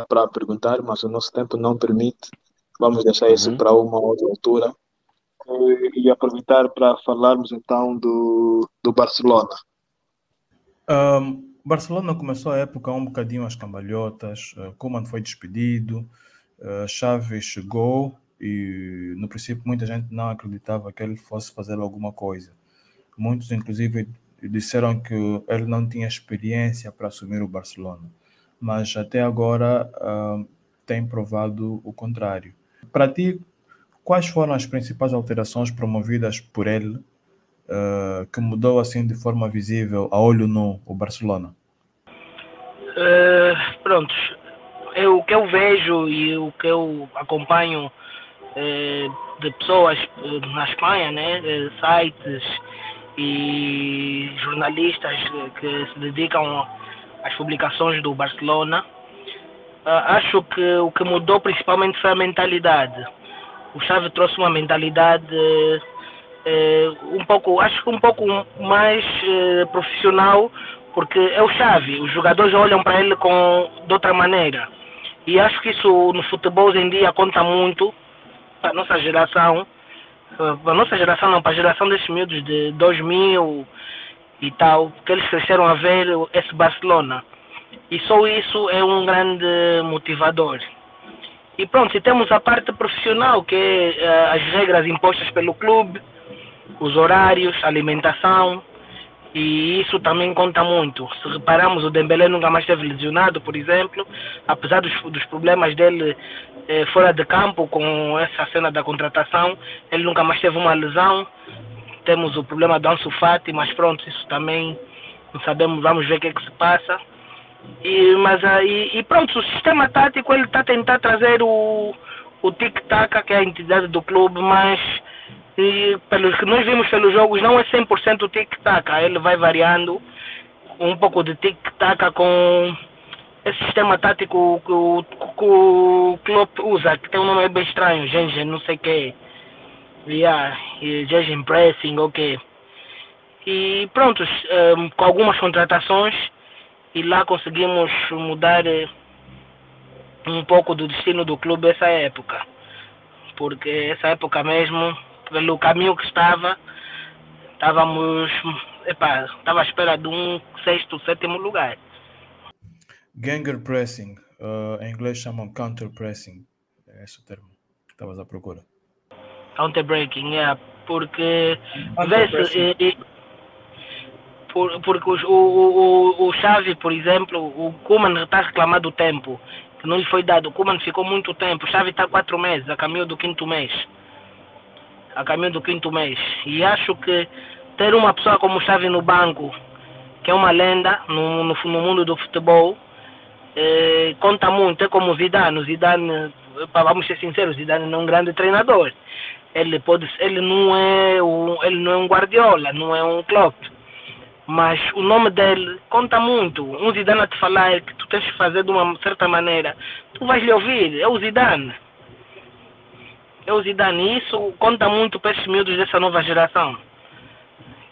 A: para perguntar, mas o nosso tempo não permite. Vamos deixar isso uhum. para uma outra altura e aproveitar para falarmos então do, do Barcelona.
F: Um, Barcelona começou a época um bocadinho às cambalhotas, uh, Koeman foi despedido, uh, Xavi chegou e no princípio muita gente não acreditava que ele fosse fazer alguma coisa. Muitos inclusive disseram que ele não tinha experiência para assumir o Barcelona, mas até agora uh, tem provado o contrário. Para ti, Quais foram as principais alterações promovidas por ele uh, que mudou assim de forma visível, a olho nu, o Barcelona?
D: Uh, pronto, eu, o que eu vejo e o que eu acompanho uh, de pessoas na Espanha, né, sites e jornalistas que se dedicam às publicações do Barcelona, acho que o que mudou principalmente foi a mentalidade o Xavi trouxe uma mentalidade eh, um pouco, acho que um pouco mais eh, profissional, porque é o chave, os jogadores olham para ele com, de outra maneira. E acho que isso no futebol hoje em dia conta muito para a nossa geração, para a nossa geração não, para a geração desses miúdos de 2000 e tal, que eles cresceram a ver esse Barcelona. E só isso é um grande motivador. E pronto, e temos a parte profissional, que é uh, as regras impostas pelo clube, os horários, alimentação, e isso também conta muito. Se reparamos, o Dembélé nunca mais esteve lesionado, por exemplo, apesar dos, dos problemas dele eh, fora de campo com essa cena da contratação, ele nunca mais teve uma lesão. Temos o problema do Ansu Fati, mas pronto, isso também não sabemos, vamos ver o que, é que se passa. E, mas, uh, e, pronto, o sistema tático ele está a tentar trazer o, o tic-tac, que é a entidade do clube, mas e, pelos que nós vimos pelos jogos não é 100% tic-tac, ele vai variando um pouco de tic-tac com esse sistema tático que o, que o usa, que tem um nome bem estranho, Gengen, não sei o que. Yeah, Gengen Pressing, ok. E pronto, um, eh, com algumas contratações, e lá conseguimos mudar eh, um pouco do destino do clube essa época. Porque essa época mesmo, pelo caminho que estava, estávamos, estava à espera de um sexto, sétimo lugar.
F: Ganger pressing, uh, em inglês chamam counter pressing, é esse o termo que estavas à procura.
D: Counter breaking, é, yeah, porque vê-se por, porque o, o, o Xavi, por exemplo, o Kuman está reclamando do tempo que não lhe foi dado. O Kuman ficou muito tempo. O Xavi está quatro meses, a caminho do quinto mês. A caminho do quinto mês. E acho que ter uma pessoa como o Xavi no banco, que é uma lenda no, no, no mundo do futebol, eh, conta muito. É como o Zidane. O Zidane, vamos ser sinceros, o Zidane não é um grande treinador. Ele, pode, ele, não é um, ele não é um Guardiola, não é um Klopp mas o nome dele conta muito. Um Zidane a te falar que tu tens que fazer de uma certa maneira, tu vais lhe ouvir, é o Zidane. É o Zidane, e isso conta muito para esses miúdos dessa nova geração.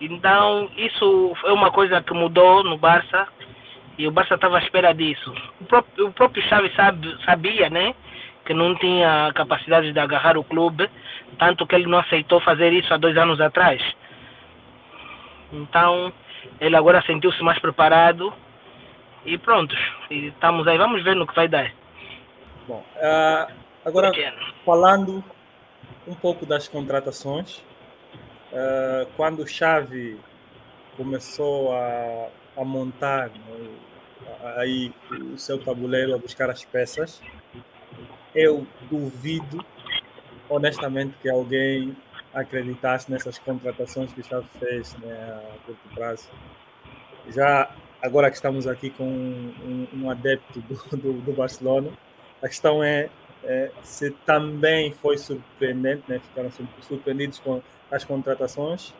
D: Então, isso é uma coisa que mudou no Barça, e o Barça estava à espera disso. O próprio, o próprio Xavi sabe, sabia, né? Que não tinha capacidade de agarrar o clube, tanto que ele não aceitou fazer isso há dois anos atrás. Então, ele agora sentiu-se mais preparado e pronto. E estamos aí, vamos ver no que vai dar.
B: Bom, uh, agora falando um pouco das contratações, uh, quando o Xavi começou a, a montar né, aí o seu tabuleiro, a buscar as peças, eu duvido honestamente que alguém acreditasse nessas contratações que o Chave fez né, a curto prazo. Já agora que estamos aqui com um, um adepto do, do, do, Barcelona, a questão é, é, se também foi surpreendente, né, ficaram surpreendidos com as contratações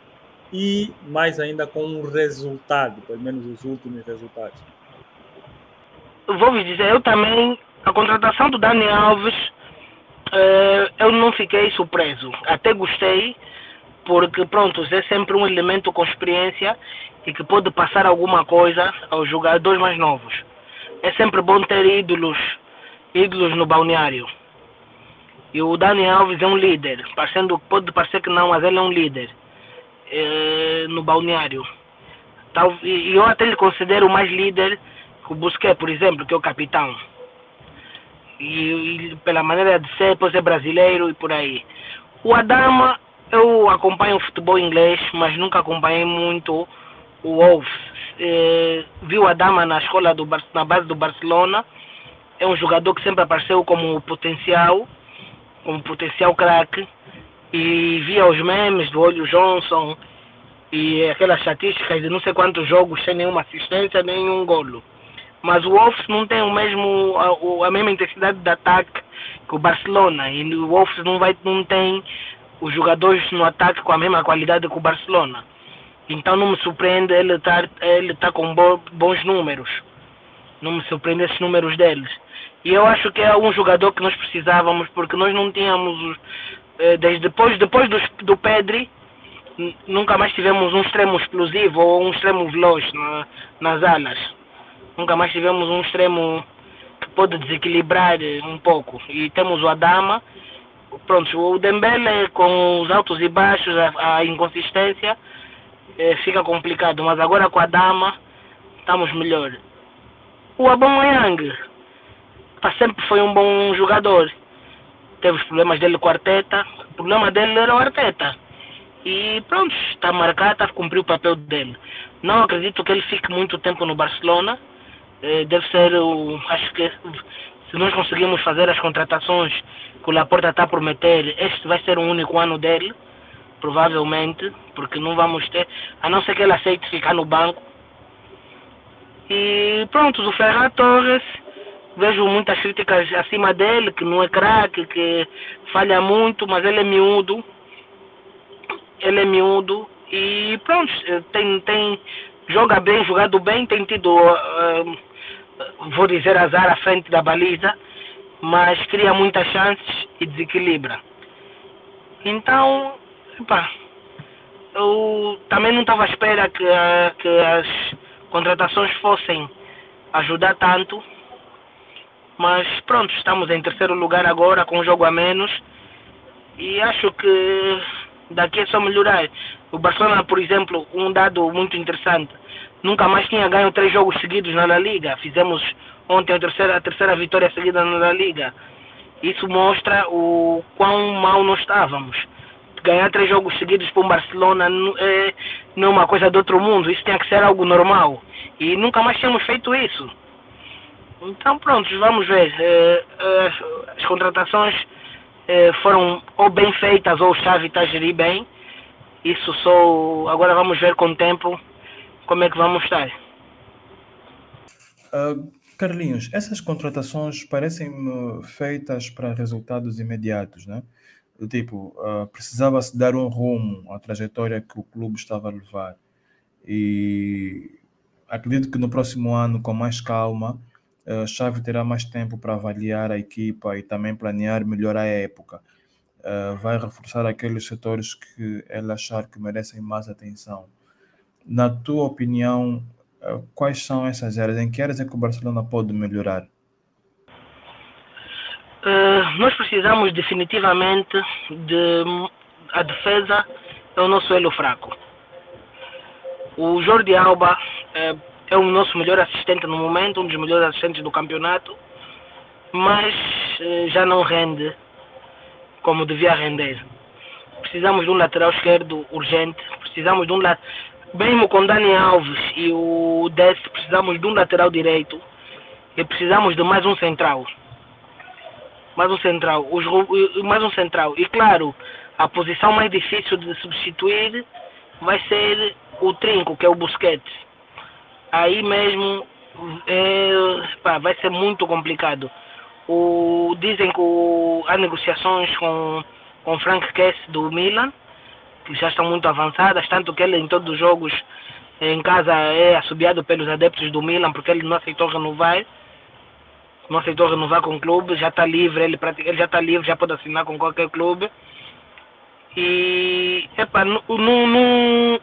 B: e mais ainda com o resultado, pelo menos os últimos resultados.
D: Vou vos dizer, eu também, a contratação do Dani Alves uh, eu não fiquei surpreso. Até gostei, porque pronto, é sempre um elemento com experiência e que pode passar alguma coisa aos jogadores mais novos. É sempre bom ter ídolos, ídolos no balneário. E o Dani Alves é um líder, parecendo, pode parecer que não, mas ele é um líder é, no balneário. E eu até lhe considero mais líder que o Busquets, por exemplo, que é o capitão e, e, pela maneira de ser, por ser brasileiro e por aí. O Adama, eu acompanho o futebol inglês, mas nunca acompanhei muito o Wolves. É, vi o Adama na escola do na base do Barcelona. É um jogador que sempre apareceu como potencial, como potencial craque. E via os memes do Olho Johnson e aquelas estatísticas de não sei quantos jogos sem nenhuma assistência, nenhum golo. Mas o Wolves não tem o mesmo, a, a mesma intensidade de ataque que o Barcelona. E o Wolves não, vai, não tem os jogadores no ataque com a mesma qualidade que o Barcelona. Então não me surpreende ele estar ele tá com bo, bons números. Não me surpreende esses números deles. E eu acho que é um jogador que nós precisávamos, porque nós não tínhamos, eh, desde depois, depois do, do Pedri, nunca mais tivemos um extremo explosivo ou um extremo veloz na, nas alas. Nunca mais tivemos um extremo que pode desequilibrar um pouco. E temos o Adama. Pronto, o Dembele com os altos e baixos, a, a inconsistência, eh, fica complicado. Mas agora com a Dama estamos melhor. O Aubameyang sempre foi um bom jogador. Teve os problemas dele com o Arteta. O problema dele era o Arteta. E pronto, está marcado, está cumprir o papel dele. Não acredito que ele fique muito tempo no Barcelona. Eh, deve ser o. Acho que se nós conseguirmos fazer as contratações que o Laporta está a prometer, este vai ser o único ano dele, provavelmente, porque não vamos ter, a não ser que ele aceite ficar no banco. E pronto, o Ferran Torres, vejo muitas críticas acima dele, que não é craque, que falha muito, mas ele é miúdo. Ele é miúdo e pronto, tem, tem, joga bem, jogado bem, tem tido, uh, vou dizer, azar à frente da baliza, mas cria muitas chances e desequilibra. Então, epá, eu também não estava à espera que, que as contratações fossem ajudar tanto, mas pronto, estamos em terceiro lugar agora com um jogo a menos e acho que daqui é só melhorar. O Barcelona, por exemplo, um dado muito interessante, nunca mais tinha ganho três jogos seguidos na La Liga. Fizemos ontem a terceira, a terceira vitória seguida na La Liga. Isso mostra o quão mal nós estávamos. Ganhar três jogos seguidos para o Barcelona é, não é uma coisa do outro mundo. Isso tinha que ser algo normal. E nunca mais tínhamos feito isso. Então pronto, vamos ver. É, é, as contratações é, foram ou bem feitas ou o Xavi está a gerir bem. Isso só. Agora vamos ver com o tempo como é que vamos estar.
F: Uh, Carlinhos, essas contratações parecem-me feitas para resultados imediatos, né? Tipo, uh, precisava-se dar um rumo à trajetória que o clube estava a levar. E acredito que no próximo ano, com mais calma, uh, Xavi terá mais tempo para avaliar a equipa e também planear melhor a época. Uh, vai reforçar aqueles setores que ele achar que merecem mais atenção. Na tua opinião, uh, quais são essas áreas? Em que áreas é que o Barcelona pode melhorar?
D: Uh, nós precisamos definitivamente de a defesa é o nosso elo fraco. O Jordi Alba é, é o nosso melhor assistente no momento, um dos melhores assistentes do campeonato, mas já não rende como devia render. Precisamos de um lateral esquerdo urgente, precisamos de um lateral mesmo com Dani Alves e o Dest, precisamos de um lateral direito e precisamos de mais um central. Mais um central. Os, mais um central. E claro, a posição mais difícil de substituir vai ser o trinco, que é o Busquets. Aí mesmo é, pá, vai ser muito complicado. O, dizem que o, há negociações com, com Frank Kess do Milan já estão muito avançadas, tanto que ele em todos os jogos em casa é assobiado pelos adeptos do Milan porque ele não aceitou renovar, não aceitou renovar com o clube, já está livre, ele, ele já está livre, já pode assinar com qualquer clube. E epa, não, não,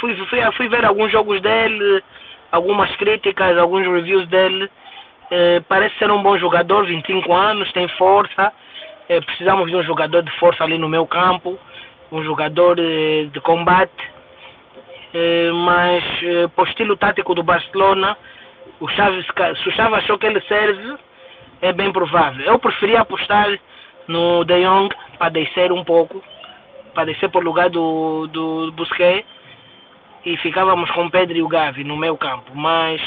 D: fui, fui, fui ver alguns jogos dele, algumas críticas, alguns reviews dele. Eh, parece ser um bom jogador, 25 anos, tem força. Eh, precisamos de um jogador de força ali no meu campo um jogador eh, de combate, eh, mas eh, para o estilo tático do Barcelona, o Chaves, se o Chaves achou que ele serve, é bem provável. Eu preferia apostar no De Jong para descer um pouco, para descer por lugar do, do Busquets e ficávamos com o Pedro e o Gavi no meu campo, mas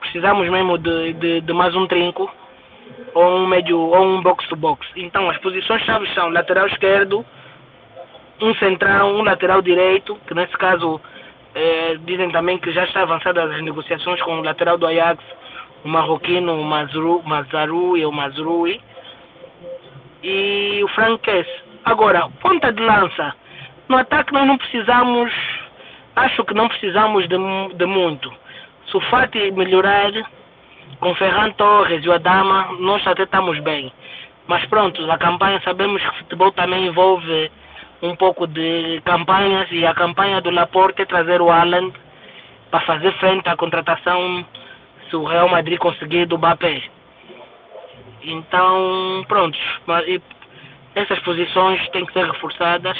D: precisamos mesmo de, de, de mais um trinco ou um médio ou um box to box. Então as posições chaves são lateral esquerdo, um central, um lateral direito, que nesse caso eh, dizem também que já está avançada as negociações com o lateral do Ajax, o marroquino o Mazru, Mazarui ou Mazrui, e o Franques. Agora, ponta de lança. No ataque nós não precisamos, acho que não precisamos de, de muito. Se o Fati melhorar, com Ferran Torres e o Adama, nós até estamos bem. Mas pronto, a campanha sabemos que o futebol também envolve um pouco de campanhas e a campanha do Laporte é trazer o Alan para fazer frente à contratação se o Real Madrid conseguir do Mbappé. Então, pronto, essas posições têm que ser reforçadas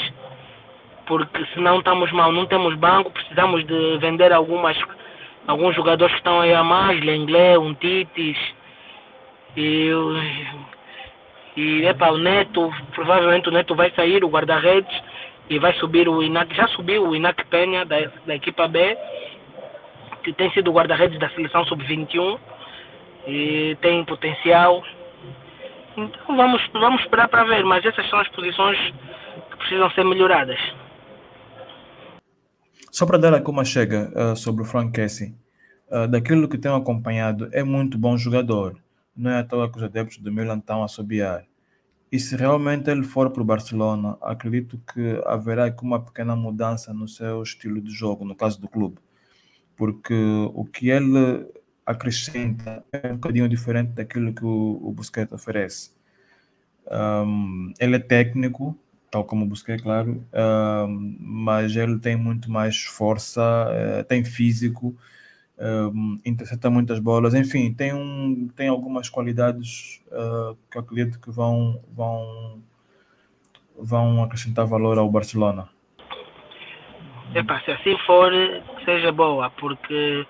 D: porque senão estamos mal, não temos banco, precisamos de vender algumas alguns jogadores que estão aí a mais, Lenglé, um Titis e, e epa, o Neto, provavelmente o Neto vai sair, o guarda-redes, e vai subir o Inac, já subiu o Inac Penha da, da equipa B, que tem sido o guarda-redes da seleção sub-21 e tem potencial. Então vamos, vamos esperar para ver, mas essas são as posições que precisam ser melhoradas.
F: Só para dar aqui uma chega uh, sobre o Frank Casey, uh, daquilo que tenho acompanhado, é muito bom jogador. Não é à toa que os adeptos do Milan estão a assobiar. E se realmente ele for para o Barcelona, acredito que haverá aqui uma pequena mudança no seu estilo de jogo, no caso do clube. Porque o que ele acrescenta é um bocadinho diferente daquilo que o, o Busquets oferece. Um, ele é técnico, tal como busquei, claro, uh, mas ele tem muito mais força, uh, tem físico, uh, intercepta muitas bolas, enfim, tem, um, tem algumas qualidades uh, que eu acredito que vão, vão, vão acrescentar valor ao Barcelona.
D: Epa, se assim for, seja boa, porque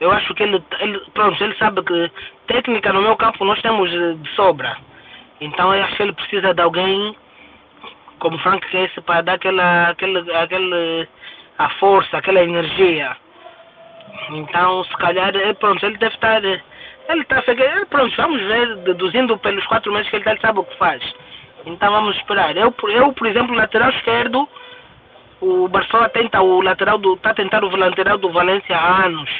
D: eu acho que ele, ele, pronto, ele sabe que técnica no meu campo nós temos de sobra. Então eu acho que ele precisa de alguém como Frank Casey para dar aquela, aquele, aquele, a força, aquela energia. Então, se calhar, é, pronto, ele deve estar. Ele está pronto, vamos ver, deduzindo pelos quatro meses que ele ele sabe o que faz. Então vamos esperar. Eu, eu por exemplo, lateral esquerdo, o Barcelona tenta o lateral do. está tentando o lateral do Valência há anos.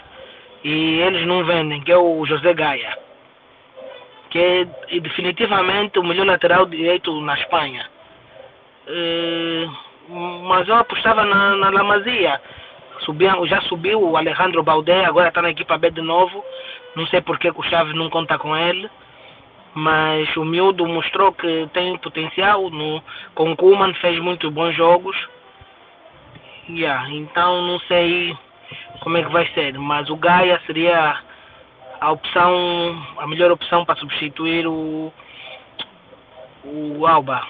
D: E eles não vendem, que é o José Gaia. Que é definitivamente o melhor lateral direito na Espanha. Eh, mas eu apostava na, na Lamazia. Subia, já subiu o Alejandro Baldé, agora está na equipa B de novo. Não sei porque o Chaves não conta com ele. Mas o miúdo mostrou que tem potencial. No, com o Kuman fez muito bons jogos. Yeah, então não sei como é que vai ser. Mas o Gaia seria a opção, a melhor opção para substituir o, o Alba.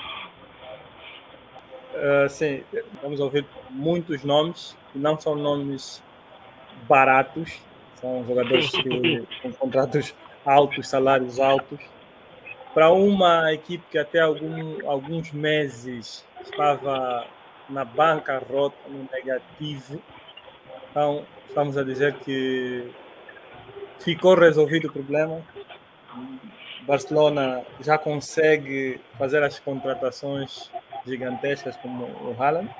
B: Uh, sim, vamos ouvir muitos nomes, não são nomes baratos, são jogadores que, com contratos altos, salários altos. Para uma equipe que até algum, alguns meses estava na bancarrota, no negativo, então estamos a dizer que ficou resolvido o problema. Barcelona já consegue fazer as contratações gigantescas como o Haaland?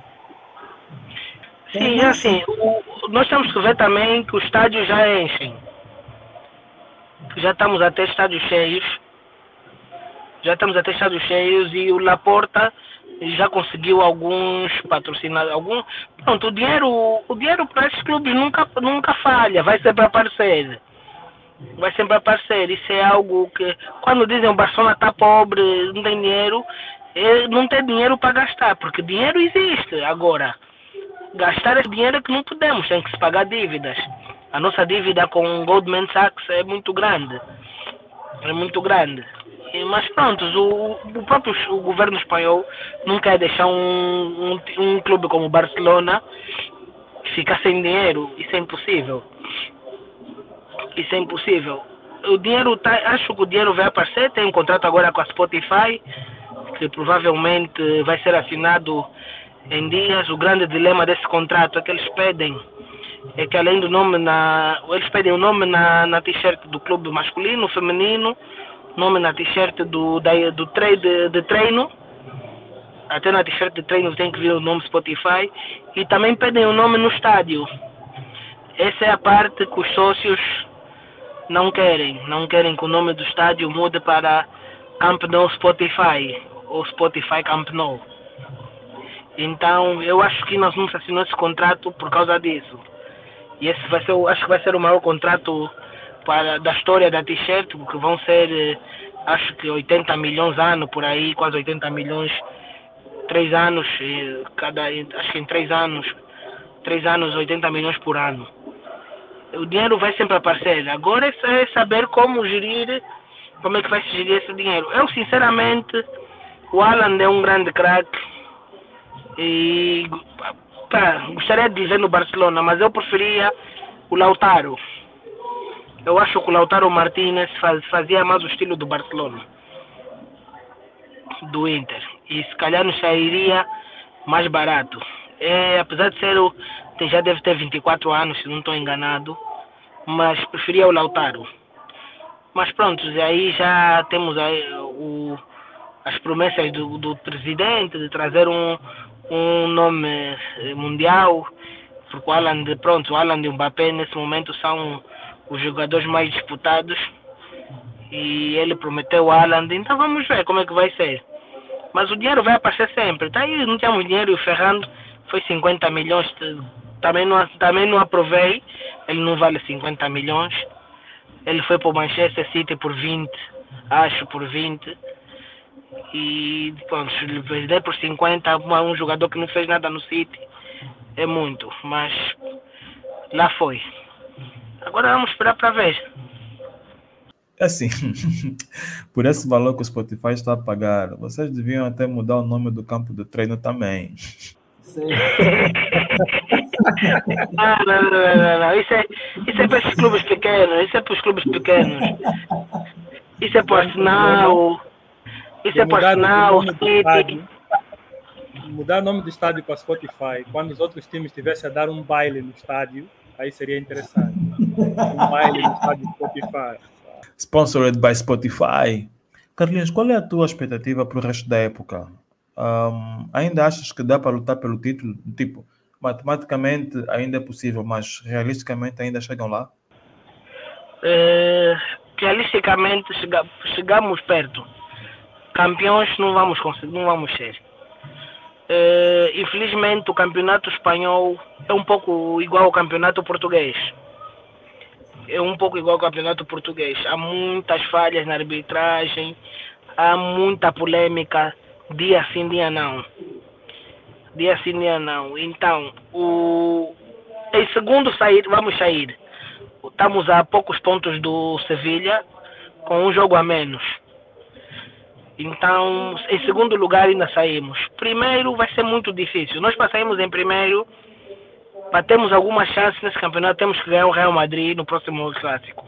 D: Sim, assim, o, nós temos que ver também que os estádios já enchem. Já estamos a ter estádios cheios. Já estamos a ter estádios cheios e o Laporta já conseguiu alguns patrocinados. Algum, pronto, o dinheiro, o dinheiro para esses clubes nunca, nunca falha, vai sempre aparecer. Vai sempre aparecer. Isso é algo que, quando dizem o Barcelona está pobre, não tem dinheiro, é não ter dinheiro para gastar, porque dinheiro existe. Agora, gastar esse dinheiro que não podemos, tem que se pagar dívidas. A nossa dívida com Goldman Sachs é muito grande. É muito grande. Mas pronto, o, o próprio o governo espanhol não quer deixar um, um, um clube como o Barcelona ficar sem dinheiro. Isso é impossível. Isso é impossível. O dinheiro tá, acho que o dinheiro vai aparecer, tem um contrato agora com a Spotify que provavelmente vai ser assinado em dias. O grande dilema desse contrato é que eles pedem é que além do nome na eles pedem o nome na, na t-shirt do clube masculino, feminino, nome na t-shirt do da, do de, treino. Até na t-shirt de treino tem que vir o nome Spotify e também pedem o nome no estádio. Essa é a parte que os sócios não querem, não querem que o nome do estádio mude para Camp Nou Spotify o Spotify Camp Nou. Então, eu acho que nós vamos assinar esse contrato por causa disso. E esse vai ser, acho que vai ser o maior contrato para, da história da t-shirt, porque vão ser, eh, acho que 80 milhões ano por aí, quase 80 milhões três anos, e cada, acho que em três anos, três anos, 80 milhões por ano. O dinheiro vai sempre aparecer. Agora é saber como gerir, como é que vai se gerir esse dinheiro. Eu, sinceramente, o Alan é um grande craque e gostaria de dizer no Barcelona, mas eu preferia o Lautaro. Eu acho que o Lautaro Martinez faz, fazia mais o estilo do Barcelona, do Inter. E se calhar nos sairia mais barato. É, apesar de ser o. Já deve ter 24 anos, se não estou enganado. Mas preferia o Lautaro. Mas pronto, aí já temos aí o, as promessas do, do presidente de trazer um, um nome eh, mundial, porque o Alan, de, pronto, o Alan e Mbappé nesse momento são os jogadores mais disputados. E ele prometeu o Alan, então vamos ver como é que vai ser. Mas o dinheiro vai aparecer sempre, tá aí não tínhamos dinheiro. E o Ferrando foi 50 milhões, também não, também não aprovei, ele não vale 50 milhões, ele foi para o Manchester City por 20, acho por 20 e pronto, vender por 50 um jogador que não fez nada no City é muito, mas lá foi. Agora vamos esperar para ver.
F: É assim, por esse valor que o Spotify está a pagar, vocês deviam até mudar o nome do campo de treino também.
D: Sim. ah, não, não, não, não, Isso é, isso é para os clubes pequenos, isso é para os clubes pequenos. Isso é para o Arsenal, isso é personal,
B: Mudar o nome do estádio para Spotify, quando os outros times estivessem a dar um baile no estádio, aí seria interessante. Um baile no estádio Spotify.
F: Sponsored by Spotify. Carlinhos, qual é a tua expectativa para o resto da época? Um, ainda achas que dá para lutar pelo título? Tipo, matematicamente ainda é possível, mas realisticamente ainda chegam lá?
D: É, realisticamente chega, chegamos perto campeões não vamos conseguir, não vamos ser. Uh, infelizmente o campeonato espanhol é um pouco igual ao campeonato português. É um pouco igual ao campeonato português. Há muitas falhas na arbitragem, há muita polêmica, dia sim, dia não. Dia sim, dia não. Então, o... em segundo sair, vamos sair. Estamos a poucos pontos do Sevilha, com um jogo a menos então, em segundo lugar, ainda saímos. Primeiro vai ser muito difícil. Nós passamos em primeiro, para termos alguma chance nesse campeonato, temos que ganhar o Real Madrid no próximo clássico.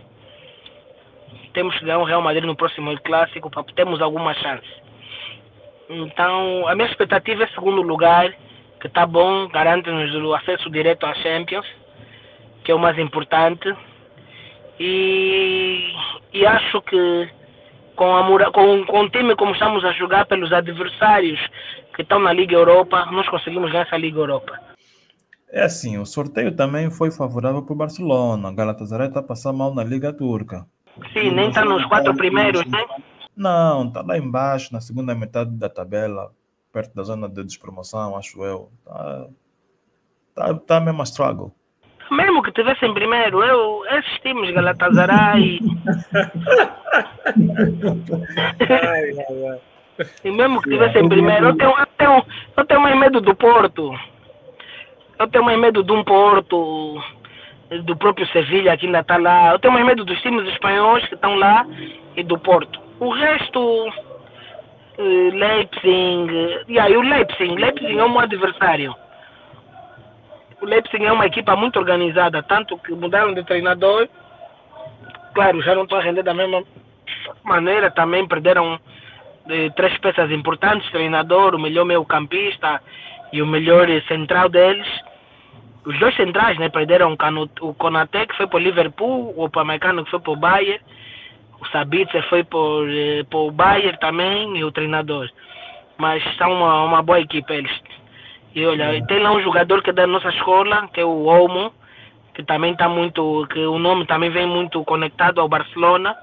D: Temos que ganhar o Real Madrid no próximo clássico para termos alguma chance. Então, a minha expectativa é segundo lugar, que está bom, garante-nos o acesso direto à Champions, que é o mais importante. E, e acho que com, a, com, com o time como estamos a jogar pelos adversários que estão na Liga Europa, nós conseguimos ganhar essa Liga Europa.
F: É assim, o sorteio também foi favorável para o Barcelona. Galatasaray está passando mal na Liga Turca.
D: Sim, nem está nos quatro primeiros, né?
F: Não, está lá embaixo, na segunda metade da tabela, perto da zona de despromoção, acho eu. Está tá, tá mesmo a struggle
D: mesmo que tivesse em primeiro, eu, esses times Galatasaray. ai, ai, ai. E mesmo que tivesse em primeiro, eu tenho, eu, tenho, eu tenho mais medo do Porto. Eu tenho mais medo de um Porto, do próprio Sevilha que ainda está lá. Eu tenho mais medo dos times espanhóis que estão lá e do Porto. O resto, eh, Leipzig, e aí o Leipzig, Leipzig é um adversário o Leipzig é uma equipa muito organizada, tanto que mudaram de treinador. Claro, já não estão a render da mesma maneira, também perderam eh, três peças importantes, treinador, o melhor meio campista e o melhor central deles. Os dois centrais né, perderam o Konaté, que foi para o Liverpool, o Upamecano, que foi para o Bayern, o Sabitzer foi por, eh, para o Bayern também, e o treinador. Mas são uma, uma boa equipe eles. E olha, tem lá um jogador que é da nossa escola, que é o Olmo, que também está muito, que o nome também vem muito conectado ao Barcelona,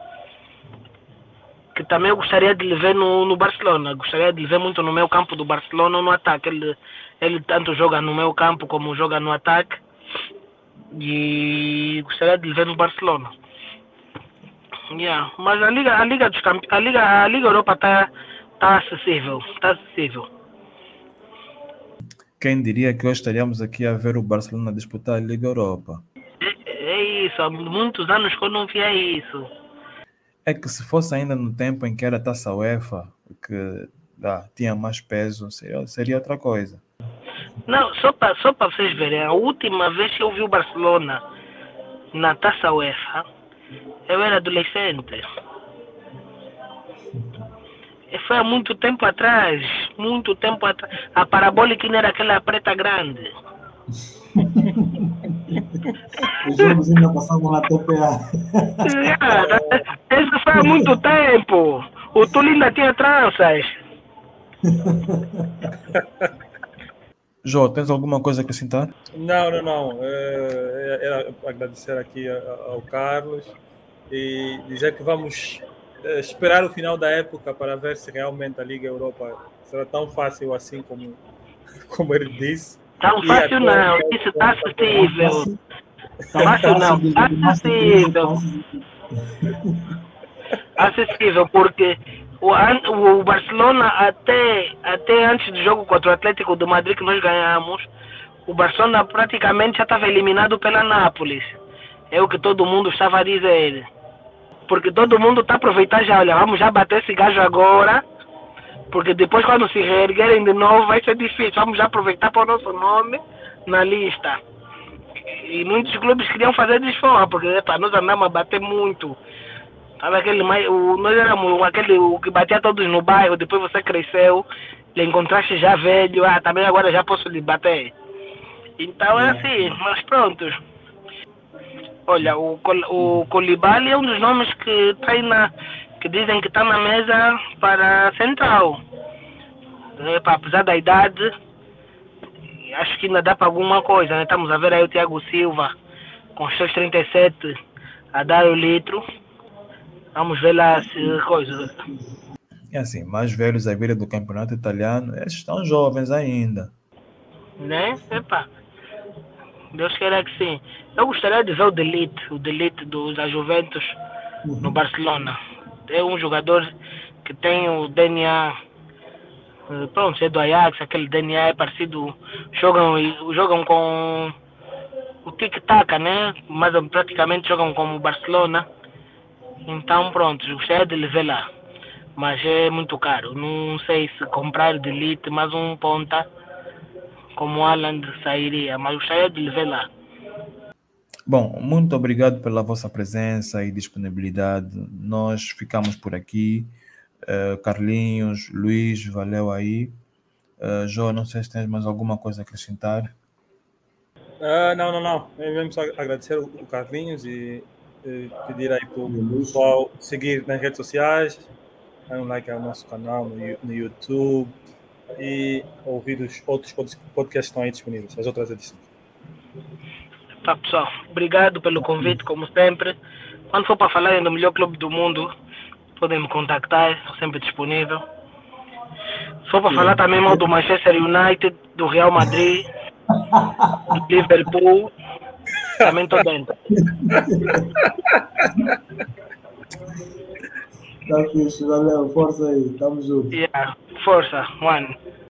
D: que também eu gostaria de lhe ver no, no Barcelona, gostaria de lhe ver muito no meu campo do Barcelona no ataque. Ele, ele tanto joga no meu campo como joga no ataque. E gostaria de lhe ver no Barcelona. Yeah. Mas a Liga, a Liga dos Campe... a Liga, a Liga Europa está tá acessível, está acessível.
F: Quem diria que hoje estaríamos aqui a ver o Barcelona disputar a Liga Europa?
D: É, é isso, há muitos anos que eu não via isso.
F: É que se fosse ainda no tempo em que era taça UEFA, que ah, tinha mais peso, seria, seria outra coisa.
D: Não, só para só vocês verem, a última vez que eu vi o Barcelona na taça UEFA, eu era adolescente. E foi há muito tempo atrás, muito tempo atrás. A parabólica não era aquela preta grande.
E: Os jogos ainda passavam na TPA.
D: Isso foi há muito tempo. O Túlio ainda tinha tranças.
F: Jô, tens alguma coisa a acrescentar?
B: Não, não, não. É, era agradecer aqui ao Carlos e dizer que vamos é, esperar o final da época para ver se realmente a Liga Europa será tão fácil assim como, como ele disse.
D: Tão fácil não, isso está acessível. Fácil não, está acessível. Acessível, porque o, o Barcelona até, até antes do jogo contra o Atlético de Madrid que nós ganhamos, o Barcelona praticamente já estava eliminado pela Nápoles. É o que todo mundo estava a dizer. Porque todo mundo está aproveitando já, olha, vamos já bater esse gajo agora, porque depois quando se reerguerem de novo vai ser difícil. Vamos já aproveitar para o nosso nome na lista. E muitos clubes queriam fazer desforra, porque epa, nós andamos a bater muito. Sabe aquele mais. O, nós éramos aquele o que batia todos no bairro, depois você cresceu, lhe encontraste já velho, ah, também agora já posso lhe bater. Então é assim, mas pronto. Olha, o, o Colibali é um dos nomes que está aí na. que dizem que está na mesa para Central. Epa, apesar da idade, acho que ainda dá para alguma coisa, né? Estamos a ver aí o Thiago Silva com os seus 37 a dar o litro. Vamos ver lá se coisa.
F: É assim, mais velhos à beira do campeonato italiano, esses estão jovens ainda.
D: Né? Epa. Deus queira que sim. Eu gostaria de ver o Delite, o Delite do, da Juventus no Barcelona. É um jogador que tem o DNA, eh, pronto, é do Ajax, aquele DNA é parecido, jogam, jogam com o tic-tac, né? Mas praticamente jogam como o Barcelona. Então, pronto, gostaria de lhe ver lá. Mas é muito caro. Não sei se comprar de elite mais um ponta como o Alan sairia, mas gostaria de lhe ver lá.
F: Bom, muito obrigado pela vossa presença e disponibilidade. Nós ficamos por aqui. Uh, Carlinhos, Luiz, valeu aí. Uh, João, não sei se tens mais alguma coisa a acrescentar.
B: Uh, não, não, não. Eu mesmo só agradecer o Carlinhos e pedir aí para o pessoal seguir nas redes sociais, dar um like ao nosso canal no, no YouTube e ouvir os outros podcasts que estão aí disponíveis, as outras edições.
D: Tá, pessoal. Obrigado pelo convite, como sempre. Quando for para falar do melhor clube do mundo, podem me contactar, estou sempre disponível. Só para falar também mal do Manchester United, do Real Madrid, do Liverpool também tô dentro.
E: Tá fixe, valeu, força aí, tamo junto.
D: Yeah, força, one.